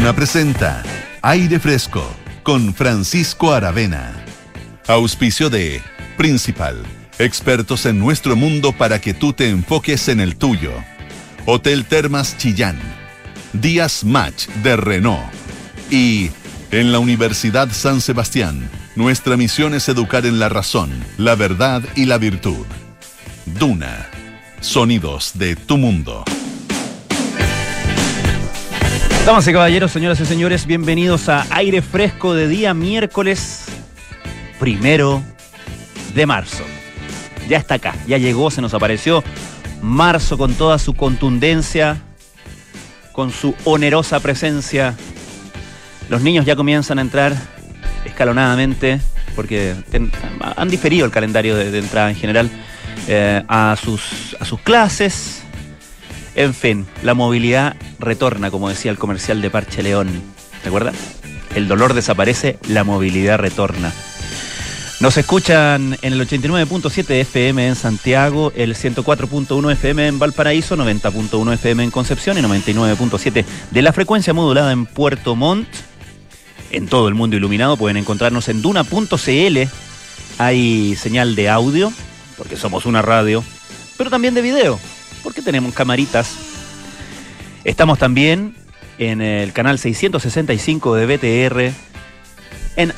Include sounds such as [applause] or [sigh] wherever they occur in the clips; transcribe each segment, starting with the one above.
Duna presenta Aire Fresco con Francisco Aravena. Auspicio de Principal, expertos en nuestro mundo para que tú te enfoques en el tuyo. Hotel Termas Chillán, Díaz Match de Renault y en la Universidad San Sebastián, nuestra misión es educar en la razón, la verdad y la virtud. Duna, sonidos de tu mundo. Damas y caballeros, señoras y señores, bienvenidos a Aire Fresco de día miércoles primero de marzo. Ya está acá, ya llegó, se nos apareció marzo con toda su contundencia, con su onerosa presencia. Los niños ya comienzan a entrar escalonadamente, porque han diferido el calendario de, entrada en general eh, a, sus, a sus clases en fin, la movilidad retorna, como decía el comercial de Parche León. ¿Te acuerdas? El dolor desaparece, la movilidad retorna. Nos escuchan en el 89.7 FM en Santiago, el 104.1 FM en Valparaíso, 90.1 FM en Concepción y 99.7 de la frecuencia modulada en Puerto Montt. En todo el mundo iluminado pueden encontrarnos en duna.cl. Hay señal de audio, porque somos una radio, pero también de video porque tenemos camaritas. Estamos también en el canal 665 de BTR. En,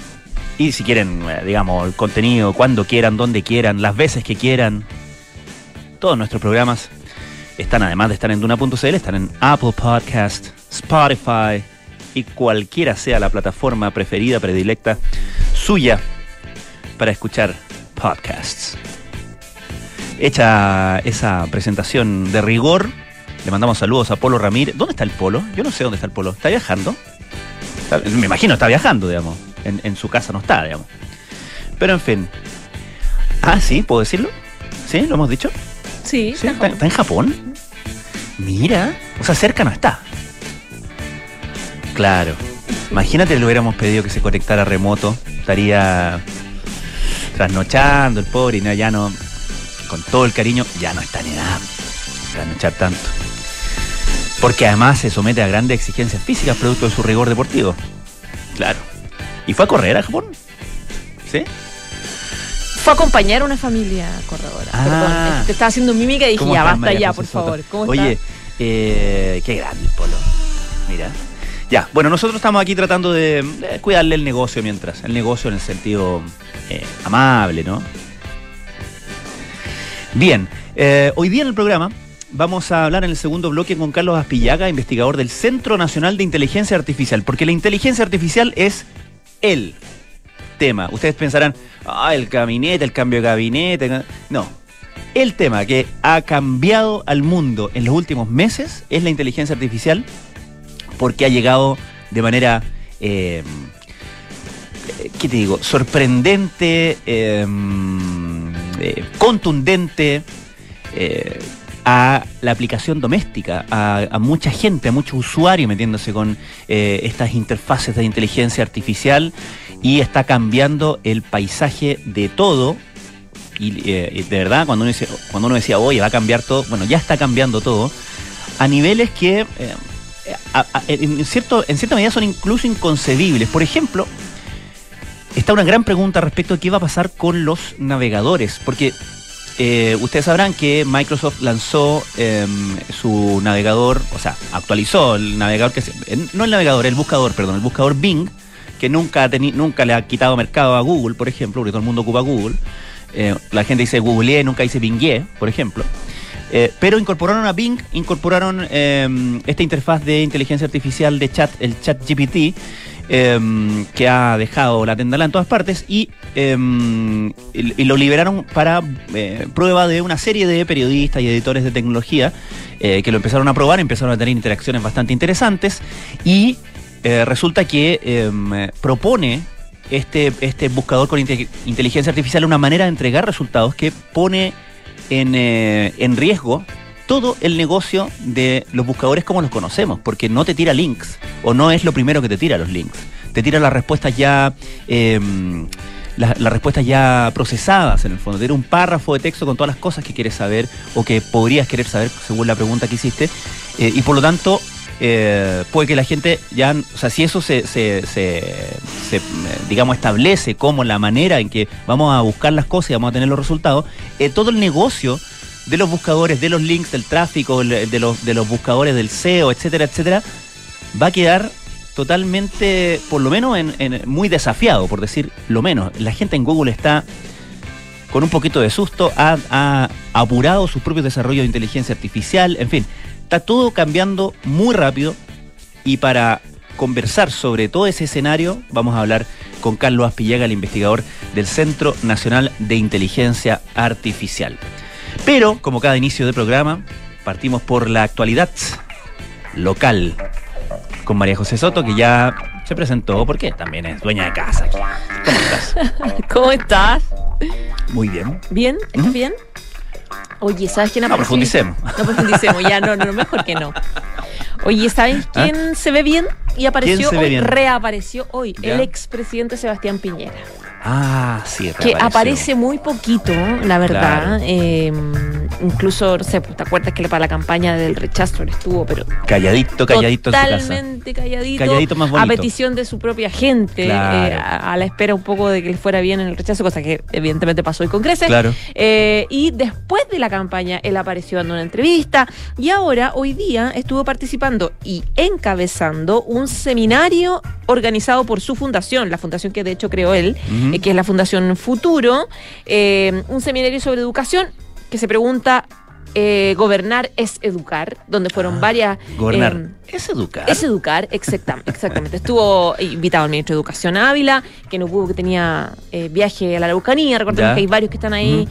y si quieren, eh, digamos, el contenido, cuando quieran, donde quieran, las veces que quieran. Todos nuestros programas están, además de estar en Duna.cl, están en Apple Podcast, Spotify y cualquiera sea la plataforma preferida, predilecta suya para escuchar podcasts hecha esa presentación de rigor, le mandamos saludos a Polo Ramírez. ¿Dónde está el Polo? Yo no sé dónde está el Polo. ¿Está viajando? me imagino está viajando, digamos. En, su casa no está, digamos. Pero en fin. Ah, sí, ¿puedo decirlo? ¿Sí? ¿Lo hemos dicho? Sí, está, en Japón. Mira, o sea, cerca no está. Claro. Imagínate le hubiéramos pedido que se conectara remoto. Estaría trasnochando el pobre y ya no con todo el cariño, ya no está en edad para no echar tanto. Porque además se somete a grandes exigencias físicas producto de su rigor deportivo. Claro. ¿Y fue a correr a Japón? ¿Sí? Fue a acompañar a una familia corredora. Ah. Perdón, te estaba haciendo mímica y dije, ya basta ya, por favor. Oye, eh, qué grande el polo. Mira. Ya, bueno, nosotros estamos aquí tratando de, cuidarle el negocio mientras. El negocio en el sentido eh, amable, ¿no? Bien, eh, hoy día en el programa vamos a hablar en el segundo bloque con Carlos Aspillaga, investigador del Centro Nacional de Inteligencia Artificial, porque la inteligencia artificial es el tema. Ustedes pensarán, ah, el gabinete, el cambio de gabinete. No, el tema que ha cambiado al mundo en los últimos meses es la inteligencia artificial, porque ha llegado de manera, eh, ¿qué te digo?, sorprendente. Eh, eh, contundente eh, a la aplicación doméstica, a, mucha gente, a muchos usuarios metiéndose con eh, estas interfaces de inteligencia artificial y está cambiando el paisaje de todo. Y de verdad, cuando uno, dice, cuando uno decía, oye, va a cambiar todo, bueno, ya está cambiando todo, a niveles que en, cierto, en cierta medida son incluso inconcebibles. Por ejemplo, está una gran pregunta respecto a qué va a pasar con los navegadores, porque eh, ustedes sabrán que Microsoft lanzó em, su navegador, o sea, actualizó el navegador, que no el navegador, el buscador, perdón, el buscador Bing, que nunca, nunca le ha quitado mercado a Google, por ejemplo, porque todo el mundo ocupa Google. Eh, la gente dice Google, nunca dice Bing, por ejemplo. Eh, pero incorporaron a Bing, incorporaron em, esta interfaz de inteligencia artificial de chat, el chat GPT, Em, que ha dejado la tendala en todas partes y, em, lo liberaron para eh, prueba de una serie de periodistas y editores de tecnología eh, que lo empezaron a probar, empezaron a tener interacciones bastante interesantes y eh, resulta que em, propone este, este buscador con inteligencia artificial una manera de entregar resultados que pone en, en riesgo todo el negocio de los buscadores como los conocemos, porque no te tira links, o no es lo primero que te tira los links. Te tira las respuestas ya. Em, las, respuestas ya procesadas en el fondo. Tira un párrafo de texto con todas las cosas que quieres saber o que podrías querer saber según la pregunta que hiciste. Eh, y por lo tanto, eh, puede que la gente ya, o sea, si eso se, se, digamos, establece como la manera en que vamos a buscar las cosas y vamos a tener los resultados, eh, todo el negocio de los buscadores, de los links, del tráfico, de los, buscadores del SEO, etcétera, etcétera, va a quedar totalmente, por lo menos, en, muy desafiado, por decir lo menos. La gente en Google está con un poquito de susto, ha, ha apurado sus propios desarrollos de inteligencia artificial, en fin, está todo cambiando muy rápido y para conversar sobre todo ese escenario vamos a hablar con Carlos Aspillaga, el investigador del Centro Nacional de Inteligencia Artificial. Pero, como cada inicio de programa, partimos por la actualidad local con María José Soto, que ya se presentó porque también es dueña de casa. ¿Cómo estás? [laughs] ¿Cómo estás? Muy bien. ¿Bien? ¿Estás bien? Oye, ¿sabes quién apareció? No profundicemos. [laughs] No profundicemos, ya no, no, mejor que no. Oye, ¿sabes ¿Ah? quién se ve bien? Y apareció hoy, reapareció hoy, el expresidente Sebastián Piñera. Ah, sí, Que aparece muy poquito, la verdad. Em, incluso, no sé, ¿te acuerdas que para la campaña del rechazo estuvo, pero. Calladito, calladito Totalmente calladito. Calladito más bonito. A petición de su propia gente, eh, a, la espera un poco de que le fuera bien en el rechazo, cosa que evidentemente pasó hoy con Crece. Claro. Eh, y después de la campaña, él apareció dando una entrevista y ahora, hoy día, estuvo participando y encabezando un seminario organizado por su fundación, la fundación que de hecho creó él, eh, que es la Fundación Futuro, eh, un seminario sobre educación que se pregunta eh, gobernar es educar, donde fueron ah, varias... Gobernar es educar. Es educar, exactamente. [laughs] exactamente. Estuvo invitado el ministro de Educación Ávila, que no pudo, que tenía viaje a la Araucanía. Recordemos que hay varios que están ahí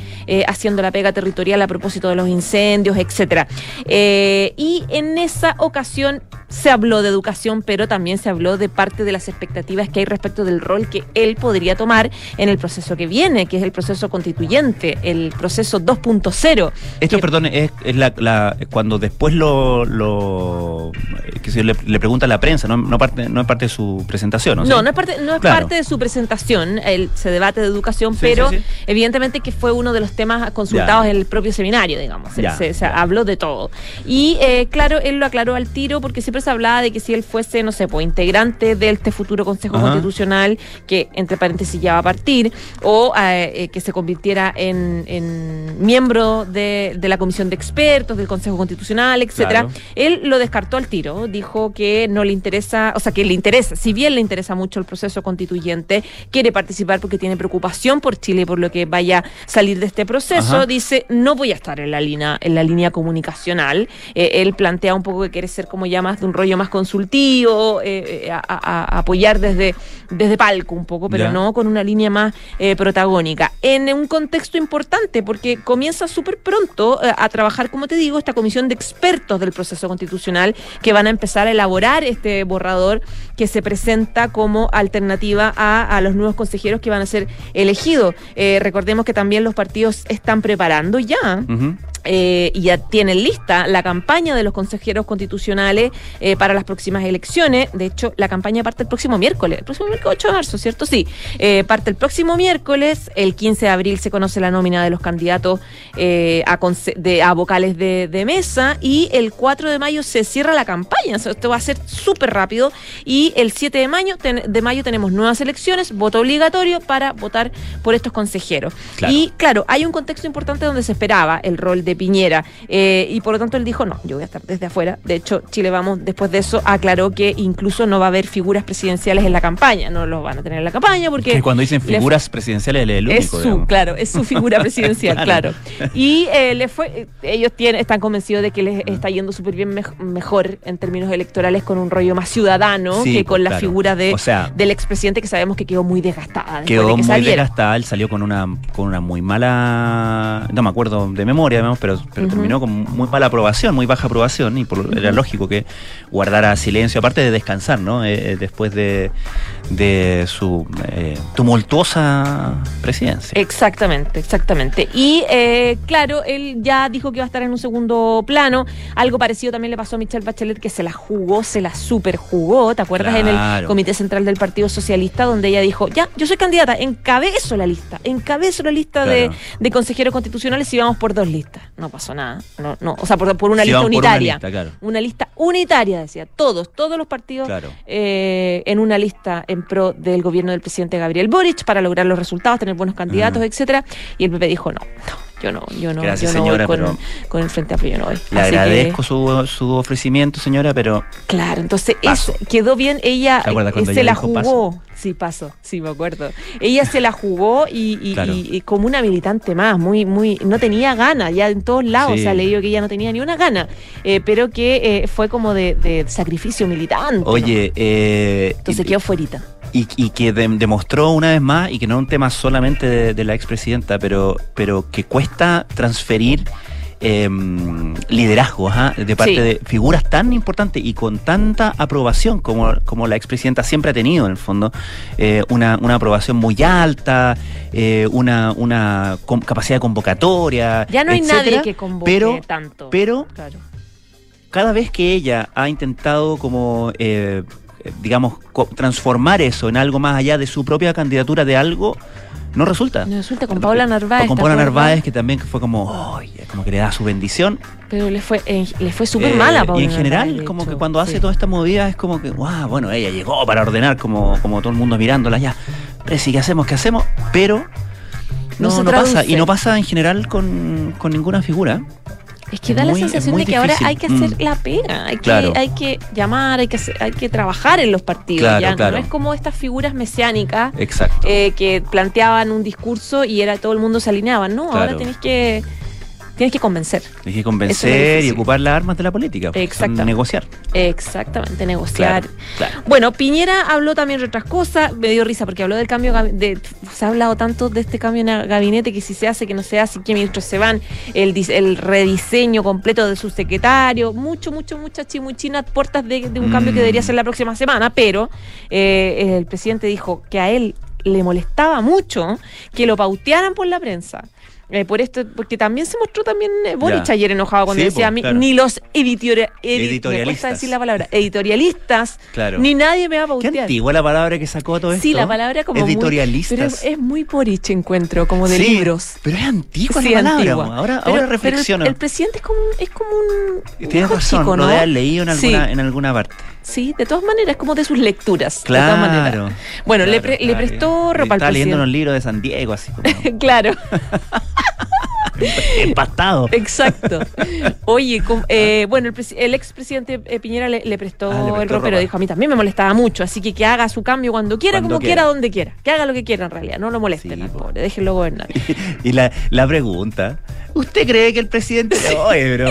haciendo la pega territorial a propósito de los incendios, etcétera. y en esa ocasión se habló de educación, pero también se habló de parte de las expectativas que hay respecto del rol que él podría tomar en el proceso que viene, que es el proceso constituyente, el proceso 2.0. Esto, perdón, es, la, cuando después lo, lo que se le, pregunta a la prensa, no, parte, no es parte de su presentación, ¿no? No, no es parte, no es parte de su presentación, él se debate de educación, pero evidentemente que fue uno de los temas consultados en el propio seminario, digamos. se, habló de todo. Y eh, claro, él lo aclaró al tiro porque siempre se hablaba de que si él fuese, no sé, pues integrante de este futuro Consejo Constitucional, que entre paréntesis ya va a partir, o eh, eh, que se convirtiera en, miembro de, la comisión de expertos del Consejo Constitucional, etcétera, él lo descartó al tiro, dijo que no le interesa, o sea, que le interesa, si bien le interesa mucho el proceso constituyente, quiere participar porque tiene preocupación por Chile por lo que vaya a salir de este proceso, dice, no voy a estar en la línea, en la línea comunicacional. Eh, él plantea un poco que quiere ser como ya más de un rollo más consultivo, eh, eh, a, apoyar desde, desde palco un poco, pero no con una línea más eh, protagónica. En un contexto importante, porque comienza súper pronto a trabajar, como te digo, esta comisión de expertos del proceso constitucional que van a empezar a elaborar este borrador que se presenta como alternativa a, los nuevos consejeros que van a ser elegidos. recordemos que también los partidos están preparando ya. Eh, y ya tienen lista la campaña de los consejeros constitucionales eh, para las próximas elecciones. De hecho, la campaña parte el próximo miércoles, el próximo miércoles 8 de marzo, ¿cierto? Sí, eh, parte el próximo miércoles, el 15 de abril se conoce la nómina de los candidatos a, de, a, vocales de, mesa y el 4 de mayo se cierra la campaña. esto va a ser súper rápido y el 7 de mayo, de mayo tenemos nuevas elecciones, voto obligatorio para votar por estos consejeros. Y claro, hay un contexto importante donde se esperaba el rol de Piñera. Eh, y por lo tanto él dijo, no, yo voy a estar desde afuera. De hecho, Chile Vamos, después de eso, aclaró que incluso no va a haber figuras presidenciales en la campaña. No lo van a tener en la campaña porque... cuando dicen figuras presidenciales, es el único. Es su, claro, es su figura [laughs] presidencial, claro. Y eh, le fue, ellos tienen, están convencidos de que les está yendo súper bien mejor en términos electorales con un rollo más ciudadano que con la figura de, del expresidente que sabemos que quedó muy desgastada. Quedó muy desgastada, él salió con una, con una muy mala, no me acuerdo de memoria, además pero, terminó con muy mala aprobación, muy baja aprobación, y por, era lógico que guardara silencio, aparte de descansar, ¿no? Eh, eh, después de, de su eh, tumultuosa presidencia. Exactamente, exactamente. Y claro, él ya dijo que iba a estar en un segundo plano. Algo parecido también le pasó a Michelle Bachelet, que se la jugó, se la super jugó, ¿te acuerdas? En el Comité Central del Partido Socialista, donde ella dijo, ya, yo soy candidata, encabezo la lista, encabezo la lista de, de consejeros constitucionales y vamos por dos listas. No pasó nada. No, no, o sea, por, una lista unitaria. Una lista, unitaria, decía. Todos, todos los partidos eh, en una lista en pro del gobierno del presidente Gabriel Boric para lograr los resultados, tener buenos candidatos, etcétera. Y el PP dijo no, no yo no, yo no, yo no voy con, el Frente Amplio, yo no voy. Le agradezco su, su, ofrecimiento, señora, pero... Claro, entonces quedó bien, ella se la jugó. Sí, pasó, sí, me acuerdo. Ella se la jugó y, como una militante más, muy, muy, no tenía ganas, ya en todos lados se ha leído que ella no tenía ni una gana, eh, pero que eh, fue como de, sacrificio militante. Oye, eh, entonces quedó fuerita y, que demostró una vez más, y que no es un tema solamente de, la expresidenta, pero, pero que cuesta transferir em, liderazgo de parte de figuras tan importantes y con tanta aprobación como, como la expresidenta siempre ha tenido, en el fondo, eh, una, aprobación muy alta, eh, una, una capacidad de convocatoria. Ya no hay nadie que convoque pero, tanto. Pero cada vez que ella ha intentado como eh, digamos, transformar eso en algo más allá de su propia candidatura de algo, no resulta. No resulta con Paula Narváez. con Paula Narváez, que también fue como, como que le da su bendición. Pero le fue, eh, le fue súper mala a Paula Y en general, como que cuando hace toda esta movida es como que, wow, bueno, ella llegó para ordenar como, como todo el mundo mirándola ya. sí, ¿qué hacemos? ¿Qué hacemos? Pero no, no, pasa. Y no pasa en general con, con ninguna figura. Es que da la sensación de que ahora hay que hacer mm. la pega, hay, que, hay que llamar, hay que, hay que trabajar en los partidos. ya no es como estas figuras mesiánicas eh, que planteaban un discurso y era todo el mundo se alineaba. No, ahora tenés que Tienes que convencer. Tienes que convencer y ocupar las armas de la política. Pues, Exactamente. Negociar. Exactamente, negociar. Bueno, Piñera habló también de otras cosas. Me dio risa porque habló del cambio. De, se ha hablado tanto de este cambio en el gabinete que si se hace, que no se hace, que mientras se van, el, el rediseño completo de su secretario. Mucho, mucho, mucha chimuchina, puertas de, un cambio que debería mm. ser la próxima semana. Pero eh, el presidente dijo que a él le molestaba mucho que lo pautearan por la prensa. Eh, por esto, porque también se mostró también eh, Boric ayer enojado cuando decía a mí, ni los editorialistas, decir la palabra, editorialistas, ni nadie me va a pautear. Qué antigua la palabra que sacó todo esto. Sí, la palabra como editorialistas. pero es, muy Boric encuentro, como de libros. Pero es antigua la palabra. Ahora, ahora reflexiona. el, presidente es como un, es como un Tienes razón, ¿no? lo leído en alguna, en alguna parte. Sí, de todas maneras, como de sus lecturas. Claro. De todas maneras. Bueno, le, le, prestó ropa Estaba leyendo unos libros de San Diego, así como. [laughs] claro. [laughs] [laughs] Empastado. Exacto. Oye, eh, bueno, el, el expresidente eh, Piñera le, prestó, ah, el ropero, dijo, a mí también me molestaba mucho, así que que haga su cambio cuando quiera, como quiera. donde quiera. Que haga lo que quiera en realidad, no lo molesten al pobre, déjenlo gobernar. [laughs] y la, la pregunta, ¿Usted cree que el presidente Oye, bro,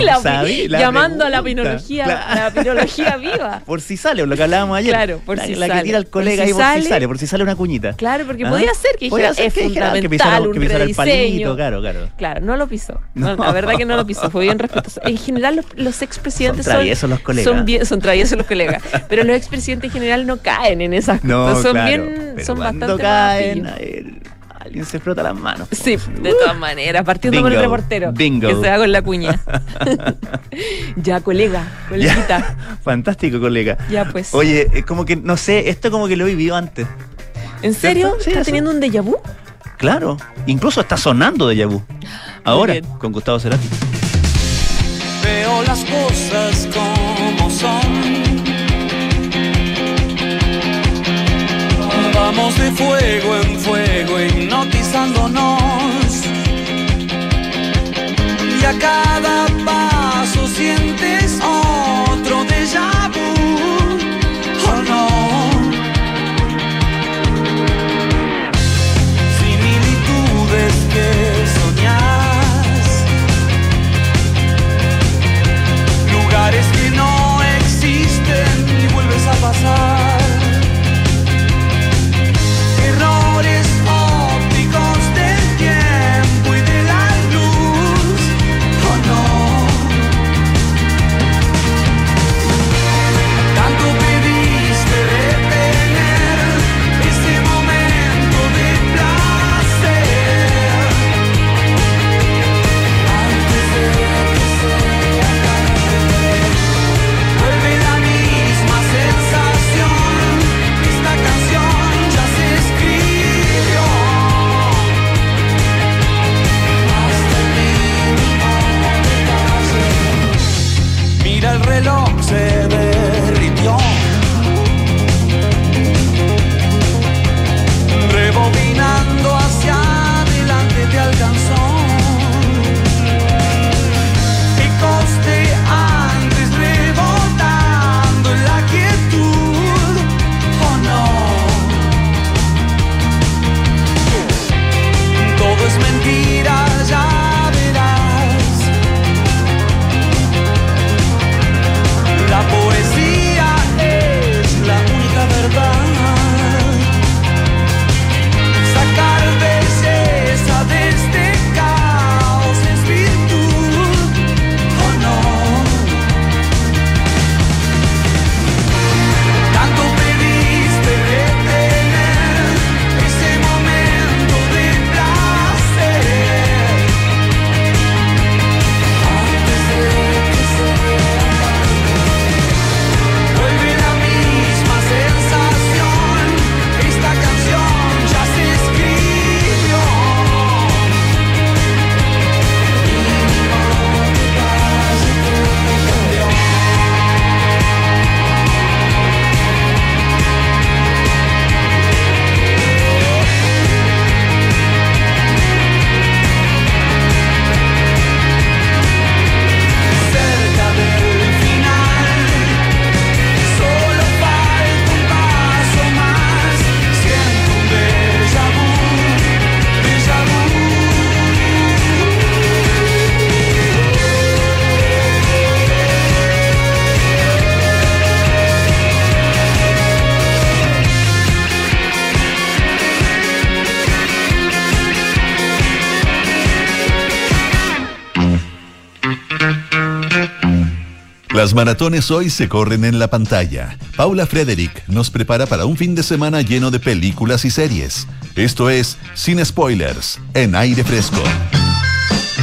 llamando a la pinología, la pinología viva. [laughs] Por si sale, lo que hablábamos ayer. Claro, por la, si la que tira el colega ahí por si sale, por si sale una cuñita. Claro, porque podía ser que dijera, es que fundamental, que pisara, un que pisara el palito, claro, claro. Claro, no lo pisó. [laughs] la verdad que no lo pisó, fue bien respetuoso. En general los, los expresidentes son traviesos los colegas. Son, bien, son traviesos los colegas, pero los expresidentes en general no caen en esas [laughs] cosas. Son bien, son bastante caen, alguien se frota las manos. Sí, de todas maneras, partiendo por el reportero. Bingo. Que se haga con la cuña. [laughs] ya, colega, coleguita. fantástico, colega. Ya, pues. Oye, es como que, no sé, esto como que lo he vivido antes. ¿En serio? ¿Estás teniendo un déjà vu? Claro, incluso está sonando déjà vu. Ahora, con Gustavo Cerati. Veo las cosas como son Vamos de fuego en fuego hipnotizándonos. Y a cada paso sientes otro déjà vu, oh no. Similitudes que soñas, lugares que no existen y vuelves a pasar. Las maratones hoy se corren en la pantalla. Paula Frederick nos prepara para un fin de semana lleno de películas y series. Esto es Sin Spoilers, en aire fresco.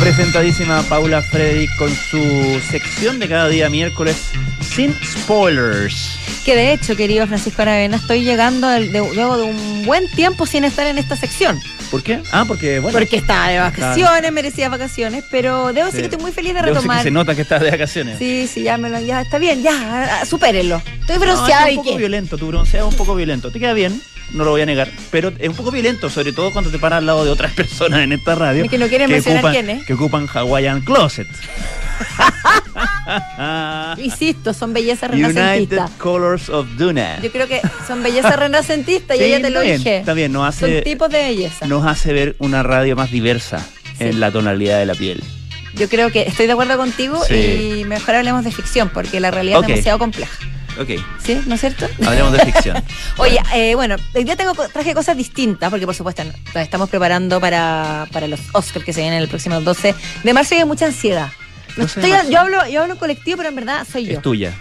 Presentadísima Paula Frederick con su sección de cada día miércoles sin spoilers. Que de hecho, querido Francisco Aravena, estoy llegando luego de un buen tiempo sin estar en esta sección. ¿Por qué? Ah, porque bueno. Porque estaba de vacaciones, merecía vacaciones, pero debo decir que estoy muy feliz de retomar. que se nota que estás de vacaciones. Sí, sí, ya me lo, ya está bien, ya, supérenlo. Estoy bronceada no, es un poco violento, tu bronceado es un poco violento. Te queda bien, no lo voy a negar, pero es un poco violento, sobre todo cuando te paras al lado de otras [laughs] personas en esta radio. Y que no quieren mencionar ocupan, quién. Que ocupan Hawaiian Closet. [laughs] Insisto, son belleza renacentista. United Colors of Duna. Yo creo que son belleza [laughs] renacentista y ella te lo dije. Está bien, nos hace. Son tipos de belleza. Nos hace ver una radio más diversa en la tonalidad de la piel. Yo creo que estoy de acuerdo contigo y mejor hablemos de ficción porque la realidad es demasiado compleja. Ok. ¿Sí? ¿No es cierto? Hablemos de ficción. [laughs] Oye, eh, bueno, hoy día tengo, traje cosas distintas, porque por supuesto nos estamos preparando para, para los Oscars que se vienen el próximo 12 de marzo y hay mucha ansiedad. Yo, hablo, yo hablo colectivo, pero en verdad soy yo. Es tuya.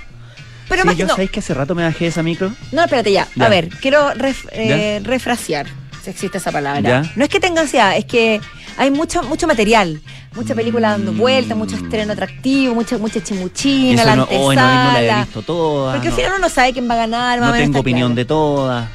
Pero sí, yo sabéis que hace rato me bajé esa micro. No, espérate ya. A ver, quiero eh, refrasear, si existe esa palabra. No es que tenga ansiedad, es que hay mucho, mucho material, mucha película dando vueltas, mucho estreno atractivo, mucha, mucha chimuchina, la antesala. no, no, la he visto toda. Porque al final uno no sabe quién va a ganar. No tengo opinión de todas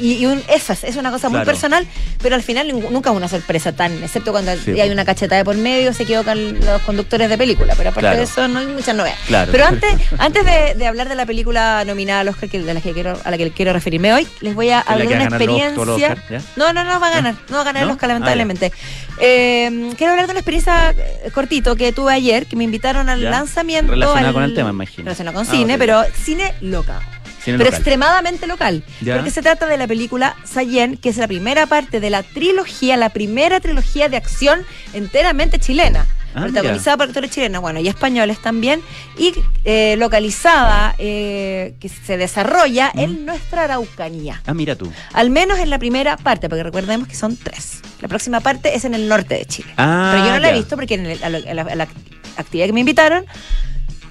y, un, eso es, una cosa muy personal, pero al final nunca es una sorpresa tan, excepto cuando hay una cachetada de por medio, se equivocan los conductores de película, pero aparte de eso no hay muchas novedades. Pero [laughs] antes, antes de, hablar de la película nominada al Oscar de la que quiero, a la que quiero referirme hoy, les voy a hablar de una experiencia. no, no, no va a ganar, no, va a ganar el Oscar, lamentablemente. Eh, quiero hablar de una experiencia eh, cortito que tuve ayer, que me invitaron al lanzamiento. Relacionado con el tema, imagino. Relacionado con ah, cine, pero cine loca pero extremadamente local. Porque se trata de la película Sayen, que es la primera parte de la trilogía, la primera trilogía de acción enteramente chilena. Ah, protagonizada por actores chilenos, bueno, y españoles también, y eh, localizada, eh, que se desarrolla en nuestra Araucanía. Ah, mira tú. Al menos en la primera parte, porque recordemos que son tres. La próxima parte es en el norte de Chile. Ah, Pero yo no la he visto porque en, la, actividad que me invitaron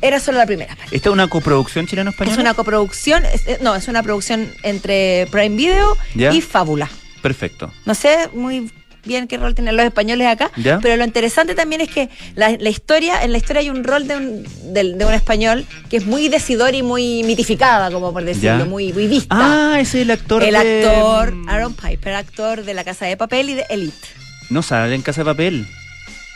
era solo la primera ¿Esta es una coproducción chileno-española? Es una coproducción, eh, no, es una producción entre Prime Video y Fábula. Perfecto. No sé muy bien qué rol tienen los españoles acá, pero lo interesante también es que la, historia, en la historia hay un rol de un, de, un español que es muy decidor y muy mitificada, como por decirlo, muy, muy vista. Ah, ese es el actor El actor Aaron Piper, actor de La Casa de Papel y de Elite. No sale en Casa de Papel.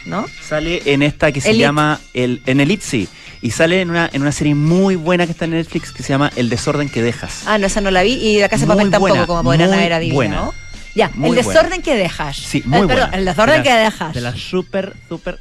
¿No? Sale en esta que se llama el, en Elite, sí. Y sale en una, en una serie muy buena que está en Netflix que se llama El desorden que dejas. Ah, no, esa no la vi. Y La Casa de Papel tampoco, como podrán haber adivinado. Ya, El desorden que dejas. Sí, muy eh, perdón, El desorden que dejas. De la súper, súper...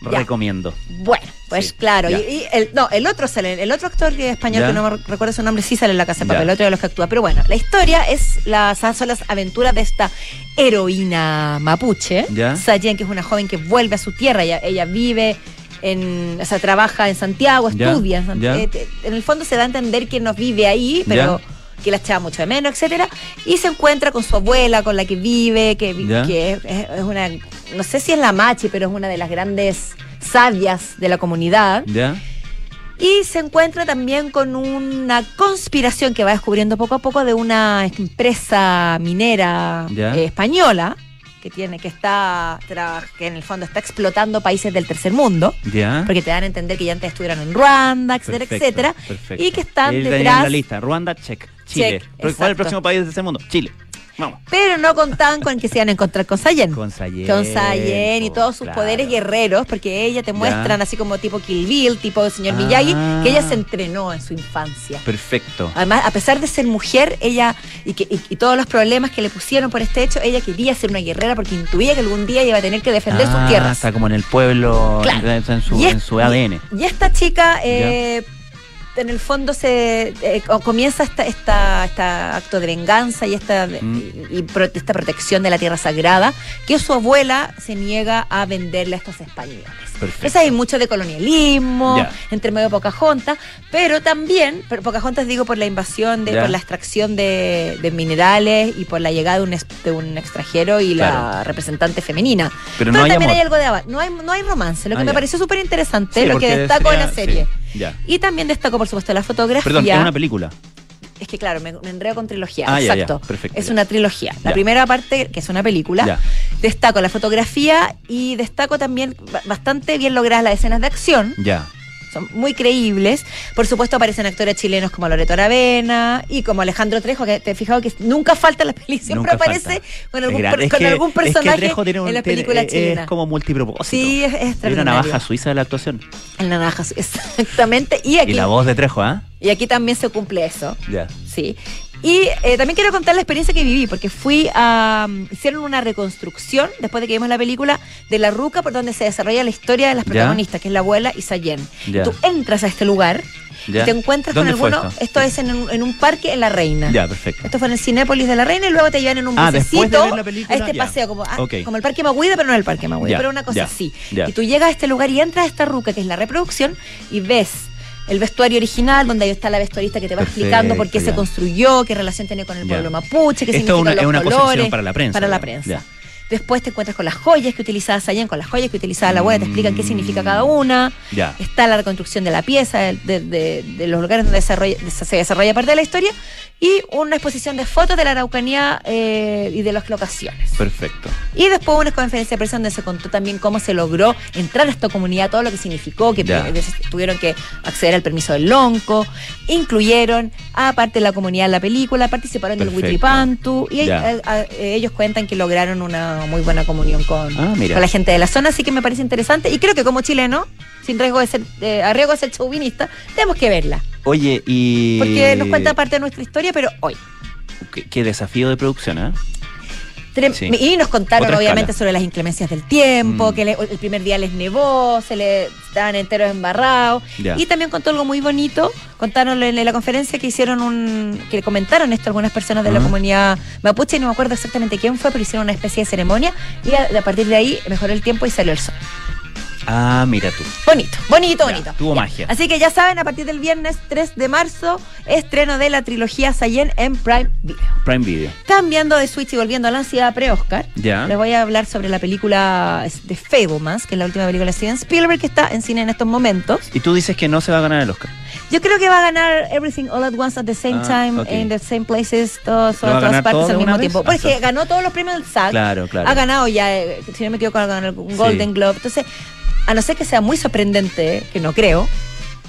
recomiendo. Bueno, pues claro. Y, el, no, el otro sale, el otro actor español que no me recuerdo su nombre, sí sale en la casa de papel, el otro de los que actúa. Pero bueno, la historia es las, son las aventuras de esta heroína mapuche, Sayen, que es una joven que vuelve a su tierra. Ella, ella vive en, o sea, trabaja en Santiago, estudia. Eh, en, el fondo se da a entender que no vive ahí, pero que la echaba mucho de menos, etcétera, y se encuentra con su abuela, con la que vive, que, es, una, no sé si es la machi, pero es una de las grandes sabias de la comunidad. Y se encuentra también con una conspiración que va descubriendo poco a poco de una empresa minera eh, española que tiene, que está, que en el fondo está explotando países del tercer mundo, porque te dan a entender que ya antes estuvieron en Ruanda, etcétera, etcétera, y que están detrás. la lista, Ruanda, check. Chile. ¿Cuál es el próximo país del tercer mundo? Chile. Pero no contaban con que se iban a encontrar con Sayen. Con Sayen. Con Sayen y todos sus poderes guerreros, porque ella te muestran así como tipo Kill Bill, tipo el señor Miyagi, que ella se entrenó en su infancia. Perfecto. Además, a pesar de ser mujer, ella y, que, y, todos los problemas que le pusieron por este hecho, ella quería ser una guerrera porque intuía que algún día iba a tener que defender sus ah, tierras. Está como en el pueblo, en, su, ADN. Y, esta chica eh, en el fondo se eh, comienza esta, esta, esta, acto de venganza y esta, mm. y, esta protección de la tierra sagrada que su abuela se niega a venderle a estos españoles. Perfecto. hay mucho de colonialismo, entre medio de Pocahontas, pero también, pero Pocahontas digo por la invasión, de, por la extracción de, minerales y por la llegada de un, de un extranjero y la representante femenina. Pero, también hay algo de no hay, no hay romance, lo que ah, me pareció súper interesante, lo que destaco en la serie. Y también destaco, por supuesto, la fotografía. Perdón, es una película. Es que claro, me, enredo con trilogía. Ah, exacto. perfecto, es una trilogía. La primera parte, que es una película, destaco la fotografía y destaco también bastante bien logradas las escenas de acción. Ya son muy creíbles. Por supuesto aparecen actores chilenos como Loreto Aravena y como Alejandro Trejo, que te he fijado que nunca falta la peli, siempre aparece con algún, personaje en la película es, chilena. Es como multipropósito. Sí, es, es una navaja suiza de la actuación. En la navaja suiza, [laughs] exactamente. Y, aquí, y la voz de Trejo, ¿ah? Y aquí también se cumple eso. Ya. Sí. Y eh, también quiero contar la experiencia que viví, porque fui a. Mm, hicieron una reconstrucción, después de que vimos la película, de la ruca por donde se desarrolla la historia de las protagonistas, que es la abuela y Sayen. Tú entras a este lugar y te encuentras con alguno. Esto, es en un, parque en La Reina. Ya, perfecto. Esto fue en el Cinépolis de La Reina y luego te llevan en un ah, bucecito a este paseo, como, ah, como el Parque Maguida, pero no el Parque Maguida, pero una cosa así. Y tú llegas a este lugar y entras a esta ruca, que es la reproducción, y ves el vestuario original, donde ahí está la vestuarista que te va explicando por qué se construyó, qué relación tiene con el pueblo mapuche, qué Esto significan es una colores. para la prensa. Para la prensa. Después te encuentras con las joyas que utilizaba Sayen, con las joyas que utilizaba la abuela, te explican qué significa cada una. Está la reconstrucción de la pieza, de, los lugares donde se desarrolla parte de la historia y una exposición de fotos de la Araucanía eh, y de las locaciones. Perfecto. Y después una conferencia de prensa donde se contó también cómo se logró entrar a esta comunidad, todo lo que significó, que tuvieron que acceder al permiso del lonco, incluyeron aparte de la comunidad en la película, participaron del Witripantu y ellos cuentan que lograron una muy buena comunión con, ah, con la gente de la zona, así que me parece interesante y creo que como chileno sin riesgo de ser, eh, arriesgo de ser chauvinista, tenemos que verla. Oye, y. Porque nos cuenta parte de nuestra historia, pero hoy. Qué, desafío de producción, ¿eh? Y nos contaron obviamente sobre las inclemencias del tiempo, mm. que el primer día les nevó, se le estaban enteros embarrados. Y también contó algo muy bonito, contaron en la conferencia que hicieron un, que comentaron esto algunas personas de la comunidad mapuche, y no me acuerdo exactamente quién fue, pero hicieron una especie de ceremonia y a partir de ahí mejoró el tiempo y salió el sol. Ah, mira tú. Bonito, bonito, bonito. Tuvo magia. Así que ya saben, a partir del viernes 3 de marzo, estreno de la trilogía Sayen en Prime Video. Prime Video. Cambiando de Switch y volviendo a la ansiedad pre-Oscar, ya. les voy a hablar sobre la película de Fablemans, que es la última película de Steven Spielberg que está en cine en estos momentos. ¿Y tú dices que no se va a ganar el Oscar? Yo creo que va a ganar Everything All at Once at the same ah, time, in the same places, todas, todas partes al mismo tiempo. Porque ganó todos los premios del SAG. Claro, claro. Ha ganado ya, eh, si no me equivoco, ha ganado un Golden Globe. Entonces, a no ser que sea muy sorprendente, que no creo,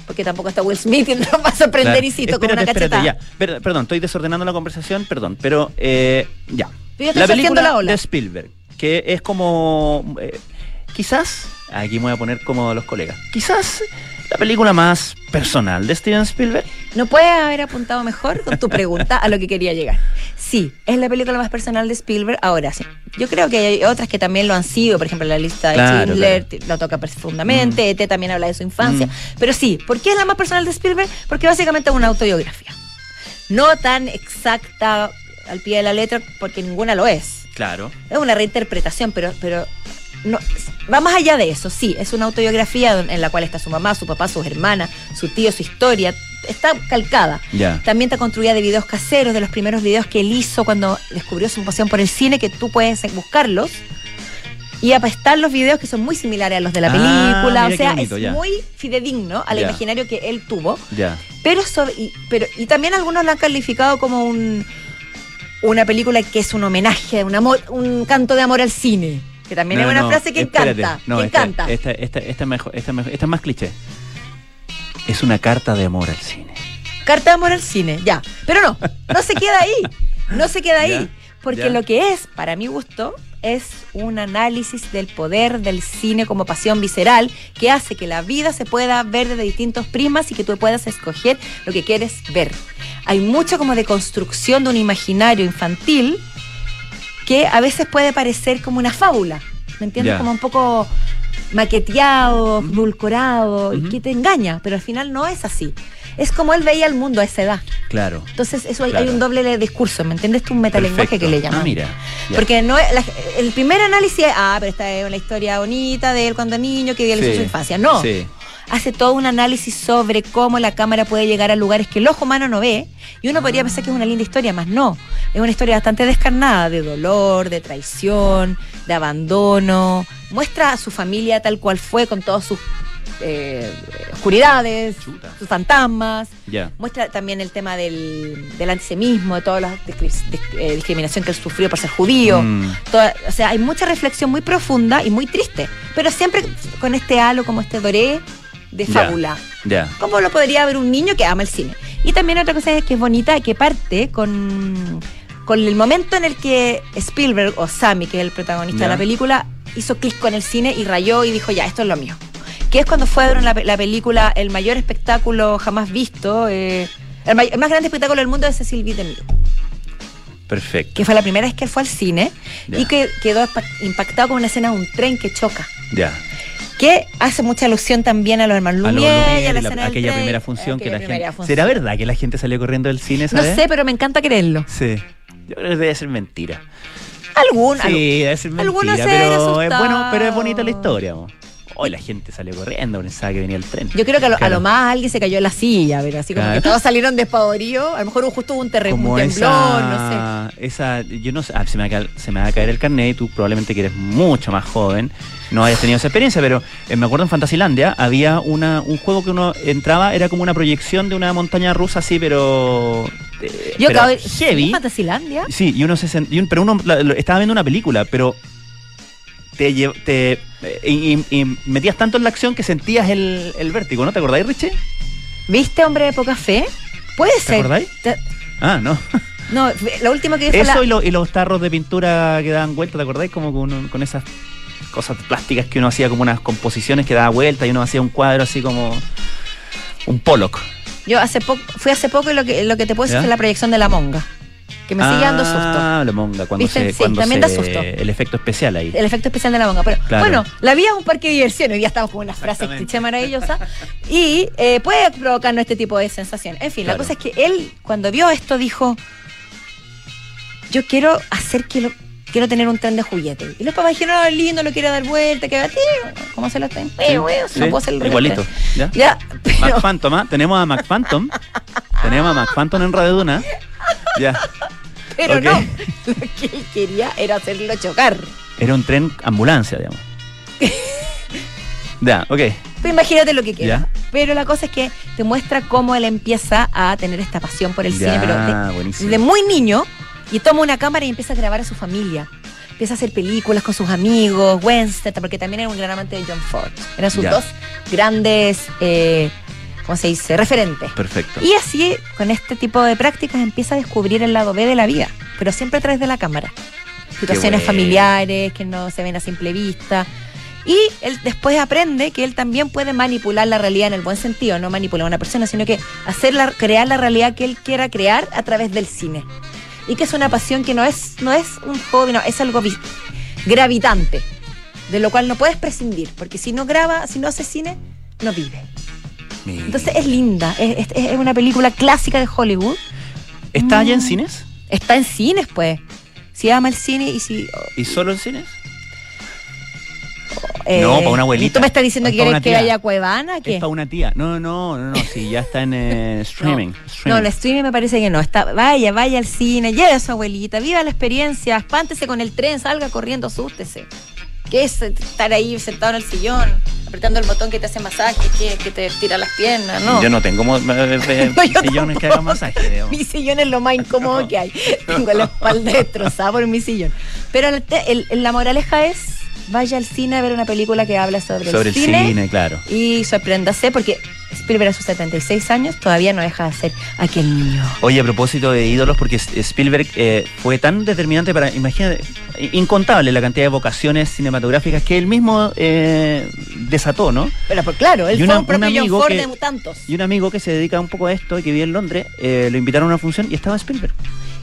porque tampoco está Will Smith y no va a sorprender, y cito, con una cachetada. Perdón, estoy desordenando la conversación, perdón, pero eh, ya. La película de Spielberg, que es como... Eh, quizás, aquí me voy a poner como los colegas, quizás la película más personal de Steven Spielberg. No puedes haber apuntado mejor con tu pregunta a lo que quería llegar. Sí, es la película más personal de Spielberg. Ahora sí. Yo creo que hay otras que también lo han sido. Por ejemplo, la lista de Schindler lo toca profundamente. Mm. E también habla de su infancia. Mm. Pero sí, ¿por qué es la más personal de Spielberg? Porque básicamente es una autobiografía. No tan exacta al pie de la letra, porque ninguna lo es. Claro. Es una reinterpretación, pero, pero no, va más allá de eso, sí, es una autobiografía en la cual está su mamá, su papá, sus hermanas, su tío, su historia, está calcada. También está construida de videos caseros, de los primeros videos que él hizo cuando descubrió su pasión por el cine, que tú puedes buscarlos. Y apestar los videos que son muy similares a los de la ah, película. o sea, es muy fidedigno al imaginario que él tuvo. Pero, y, pero, y también algunos la han calificado como un, una película que es un homenaje, un, amor, un canto de amor al cine. Que también es una frase que encanta. que encanta. Esta, esta, esta, mejor, esta, mejor, esta es más cliché. Es una carta de amor al cine. Carta de amor al cine, ya. Pero no, no se queda ahí. No se queda ahí. [laughs] Porque lo que es, para mi gusto, es un análisis del poder del cine como pasión visceral que hace que la vida se pueda ver desde distintos prismas y que tú puedas escoger lo que quieres ver. Hay mucho como de construcción de un imaginario infantil que a veces puede parecer como una fábula, ¿me entiendes? Como un poco maqueteado, edulcorado, y que te engaña, pero al final no es así. Es como él veía el mundo a esa edad. Claro. Entonces, eso hay, un doble discurso, ¿me entiendes? Es un metalenguaje que le llaman. Ah, mira. Porque no el primer análisis es, ah, pero esta es una historia bonita de él cuando niño que idealizó su infancia. No. Sí hace todo un análisis sobre cómo la cámara puede llegar a lugares que el ojo humano no ve. Y uno podría pensar que es una linda historia, más no. Es una historia bastante descarnada de dolor, de traición, de abandono. Muestra a su familia tal cual fue, con todos sus eh, oscuridades, sus fantasmas. Muestra también el tema del, del antisemismo, de toda la eh, discriminación que él sufrió por ser judío. Mm. o sea, hay mucha reflexión muy profunda y muy triste, pero siempre con este halo como este doré de fábula. Como lo podría ver un niño que ama el cine. Y también otra cosa es que es bonita, que parte con, con el momento en el que Spielberg o Sammy, que es el protagonista de la película, hizo clic con el cine y rayó y dijo, ya, esto es lo mío. Que es cuando fue la, la película El mayor espectáculo jamás visto, eh, el, más grande espectáculo del mundo de Cecil B. DeMille. Perfecto. Que fue la primera vez que fue al cine y que quedó impactado con una escena de un tren que choca. Ya que hace mucha alusión también a los hermanos Lumière, y a la, escena aquella primera función que la gente ¿Será verdad que la gente salió corriendo del cine No sé, pero me encanta creerlo. Sí. Yo creo que debe ser mentira. Alguna. Sí, debe ser mentira, pero es bueno, pero es bonita la historia. Hoy la gente salió corriendo, pensaba que venía el tren. Yo creo que a lo, más alguien se cayó en la silla, pero así como que todos salieron despavoridos. A lo mejor justo hubo un terremoto, un temblor, no sé. Esa, yo no sé, ah, se, me va a caer, se me va a caer el carnet y tú probablemente que eres mucho más joven no hayas tenido esa experiencia, pero eh, me acuerdo en Fantasilandia había una, un juego que uno entraba, era como una proyección de una montaña rusa así, pero. Eh, yo acabo de. ¿En Fantasilandia? Sí, y uno se pero uno estaba viendo una película, pero te, te eh, y, metías tanto en la acción que sentías el, el vértigo, ¿no? ¿Te acordáis, Richie? ¿Viste Hombre de Poca Fe? Puede ser. ¿Te acordáis? Ah, no. [laughs] No, la última que Eso y, los tarros de pintura que daban vuelta, ¿te acordáis? Como con, con esas cosas plásticas que uno hacía como unas composiciones que daba vuelta y uno hacía un cuadro así como un Pollock. Yo hace poco, fui hace poco y lo que, lo que te puedo decir es la proyección de la monga. Que me sigue dando susto. Ah, la monga, cuando se, sí, también da susto. El efecto especial ahí. El efecto especial de la monga. Pero bueno, la vida es un parque de diversión. Hoy día estamos con unas frases cliché maravillosas. y eh, puede provocarnos este tipo de sensación. En fin, la cosa es que él, cuando vio esto, dijo: Yo quiero hacer que lo, quiero tener un tren de juguete. Y los papás dijeron, no, lindo, lo quiero dar vuelta, que ¿cómo se lo ten? no puedo hacer el Igualito. ¿Ya? ya Mac Phantom, ¿ah? tenemos a Mac Phantom. tenemos a Mac Phantom en Radio Duna. Ya. Pero no, [laughs] lo que él quería era hacerlo chocar. Era un tren ambulancia, digamos. ya, ok. Pues imagínate lo que quiera. Pero la cosa es que te muestra cómo él empieza a tener esta pasión por el cine, pero de, de muy niño y toma una cámara y empieza a grabar a su familia. Empieza a hacer películas con sus amigos, Wednesday, porque también era un gran amante de John Ford. Eran sus dos grandes, eh, ¿cómo se dice?, referentes. Perfecto. Y así, con este tipo de prácticas, empieza a descubrir el lado B de la vida, pero siempre a través de la cámara. Situaciones familiares que no se ven a simple vista. Y él después aprende que él también puede manipular la realidad en el buen sentido, no manipular a una persona, sino que hacerla, crear la realidad que él quiera crear a través del cine y que es una pasión que no es, no es un hobby, no, es algo gravitante, de lo cual no puedes prescindir, porque si no graba, si no hace cine, no vive. Entonces es linda, es, una película clásica de Hollywood. ¿Está allá en mm. cines? Está en cines, pues. Si ama el cine y si... ¿Y solo en cines? Eh, no, para una abuelita. ¿Y tú me estás diciendo que quieres que vaya a Cuevana? ¿qué? Es para una tía. No, no, no, no, sí, ya está en eh, [laughs] streaming, no, el streaming me parece que no. Está, vaya, vaya al cine, lleve a su abuelita, viva la experiencia, espántese con el tren, salga corriendo, asústese. ¿Qué es estar ahí sentado en el sillón, apretando el botón que te hace masaje, que, que te tira las piernas? No. Yo no tengo eh, [laughs] sillones que hagan masaje. Mi sillón es lo más incómodo que hay. Tengo la espalda destrozada por mi sillón. Pero la moraleja es vaya al cine a ver una película que habla sobre, sobre el, cine, claro. Y sorpréndase porque Spielberg a sus 76 años todavía no deja de ser aquel niño. Oye, a propósito de ídolos, porque Spielberg eh, fue tan determinante para, imagínate, incontable la cantidad de vocaciones cinematográficas que él mismo eh, desató, ¿no? Pero pues, claro, él fue un propio Ford de tantos. Y un amigo que se dedica un poco a esto y que vive en Londres, eh, lo invitaron a una función y estaba Spielberg.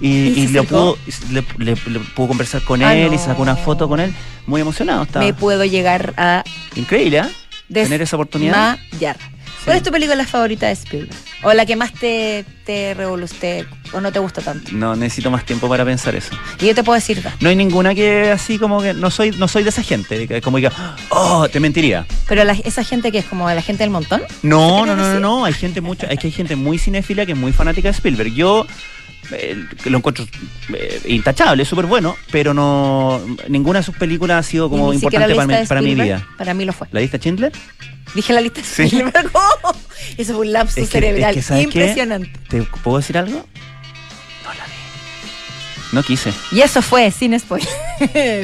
Y, le, pudo, le, pudo conversar con ah, él y sacó una foto con él. Muy emocionado estaba. Me puedo llegar a... Increíble, ¿eh? Tener esa oportunidad. ¿Cuál es tu película favorita de Spielberg? ¿O la que más te, te o no te gusta tanto? No, necesito más tiempo para pensar eso. Y yo te puedo decir No hay ninguna que así como que no soy no soy de esa gente, como que oh, te mentiría. Pero esa gente que es como la gente del montón? No, no, no, no, no, hay gente mucho, es que hay gente muy cinéfila que es muy fanática de Spielberg. Yo eh, lo encuentro eh, intachable, súper bueno, pero no ninguna de sus películas ha sido como importante para, mi, para mi vida. Para mí lo fue. ¿La lista Schindler? Dije la lista de Sí. Spielberg. [laughs] Eso fue un Es que- cerebral es que, ¿sabes qué? impresionante. ¿Te puedo decir algo? No. No quise. Y eso fue, sin spoiler.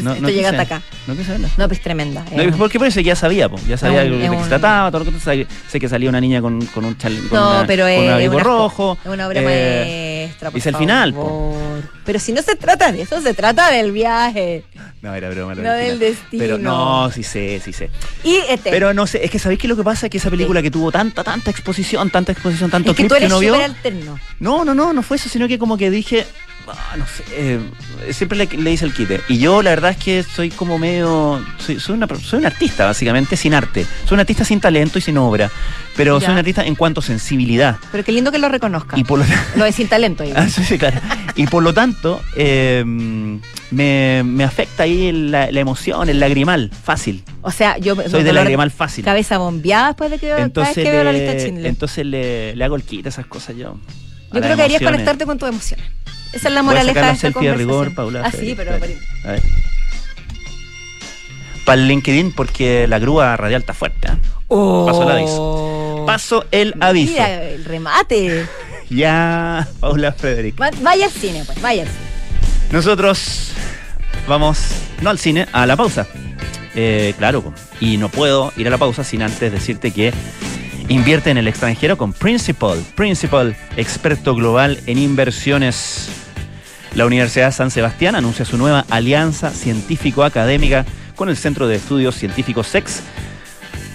No, Esto no llega quise. hasta acá. No quise verla. No, pues tremenda. No, porque por eso ya sabía, po, ya sabía un- de qué se trataba, todo lo que sé, sé que salía una niña con, con un chal, con No, una- pero con un abrigo rojo. es una obra eh, maestra. por el final, po. Pero si no se trata de eso, se trata del viaje. No, era broma. No del destino. Pero no, sí sé, sí sé. Y este. Pero no sé, es que ¿sabéis qué es lo que pasa? Que esa película que tuvo tanta, tanta exposición, tanta exposición, tanto es que clip tú eres uno vio. alterno. No, no, no, no fue eso, sino que como que dije, ah, no sé, eh, siempre le, le hice el quite. Y yo la verdad es que soy como medio, soy, soy, una, soy un artista básicamente, sin arte. Soy un artista sin talento y sin obra. Pero Ya. soy un artista en cuanto a sensibilidad. Pero qué lindo que lo reconozca. Y por lo [laughs] Lo de sin talento. [laughs] Ah, sí, sí, claro. Y por lo tanto, eh, me, me afecta ahí la, la emoción, el lagrimal, fácil. O sea, yo Soy de lagrimal fácil. cabeza bombeada después de que Entonces, que veo la le- lista de entonces le, le hago el kit a esas cosas yo. Yo creo que deberías conectarte con tus emociones. Esa es la moraleja de la esta selfie de conversación. rigor, Paula. Ah, sí, pero... A ver. Para el LinkedIn, porque la grúa radial está fuerte. ¿eh? Paso el aviso. Paso el aviso. Oh. Mira, el remate. [laughs] Ya, Paula Frederick. Va- Vaya al cine, pues, vaya al cine. Nosotros vamos, no al cine, a la pausa. Eh, claro, y no puedo ir a la pausa sin antes decirte que invierte en el extranjero con Principal. Principal, experto global en inversiones. La Universidad San Sebastián anuncia su nueva alianza científico-académica con el Centro de Estudios Científicos SEX,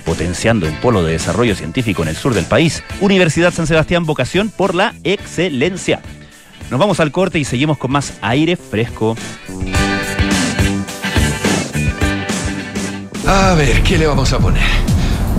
potenciando un polo de desarrollo científico en el sur del país. Universidad San Sebastián, vocación por la excelencia. Nos vamos al corte y seguimos con más aire fresco. A ver, ¿qué le vamos a poner?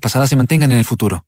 pasadas se mantengan en el futuro.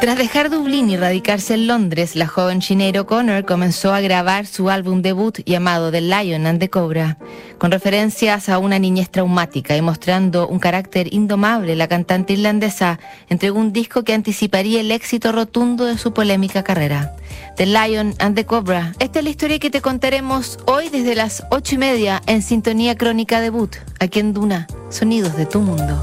Tras dejar Dublín y radicarse en Londres, la joven Sinead O'Connor comenzó a grabar su álbum debut llamado The Lion and the Cobra. Con referencias a una niñez traumática y mostrando un carácter indomable, la cantante irlandesa entregó un disco que anticiparía el éxito rotundo de su polémica carrera. The Lion and the Cobra. Esta es la historia que te contaremos hoy desde las ocho y media en Sintonía Crónica Debut, aquí en Duna, Sonidos de tu Mundo.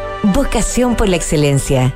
Vocación por la excelencia.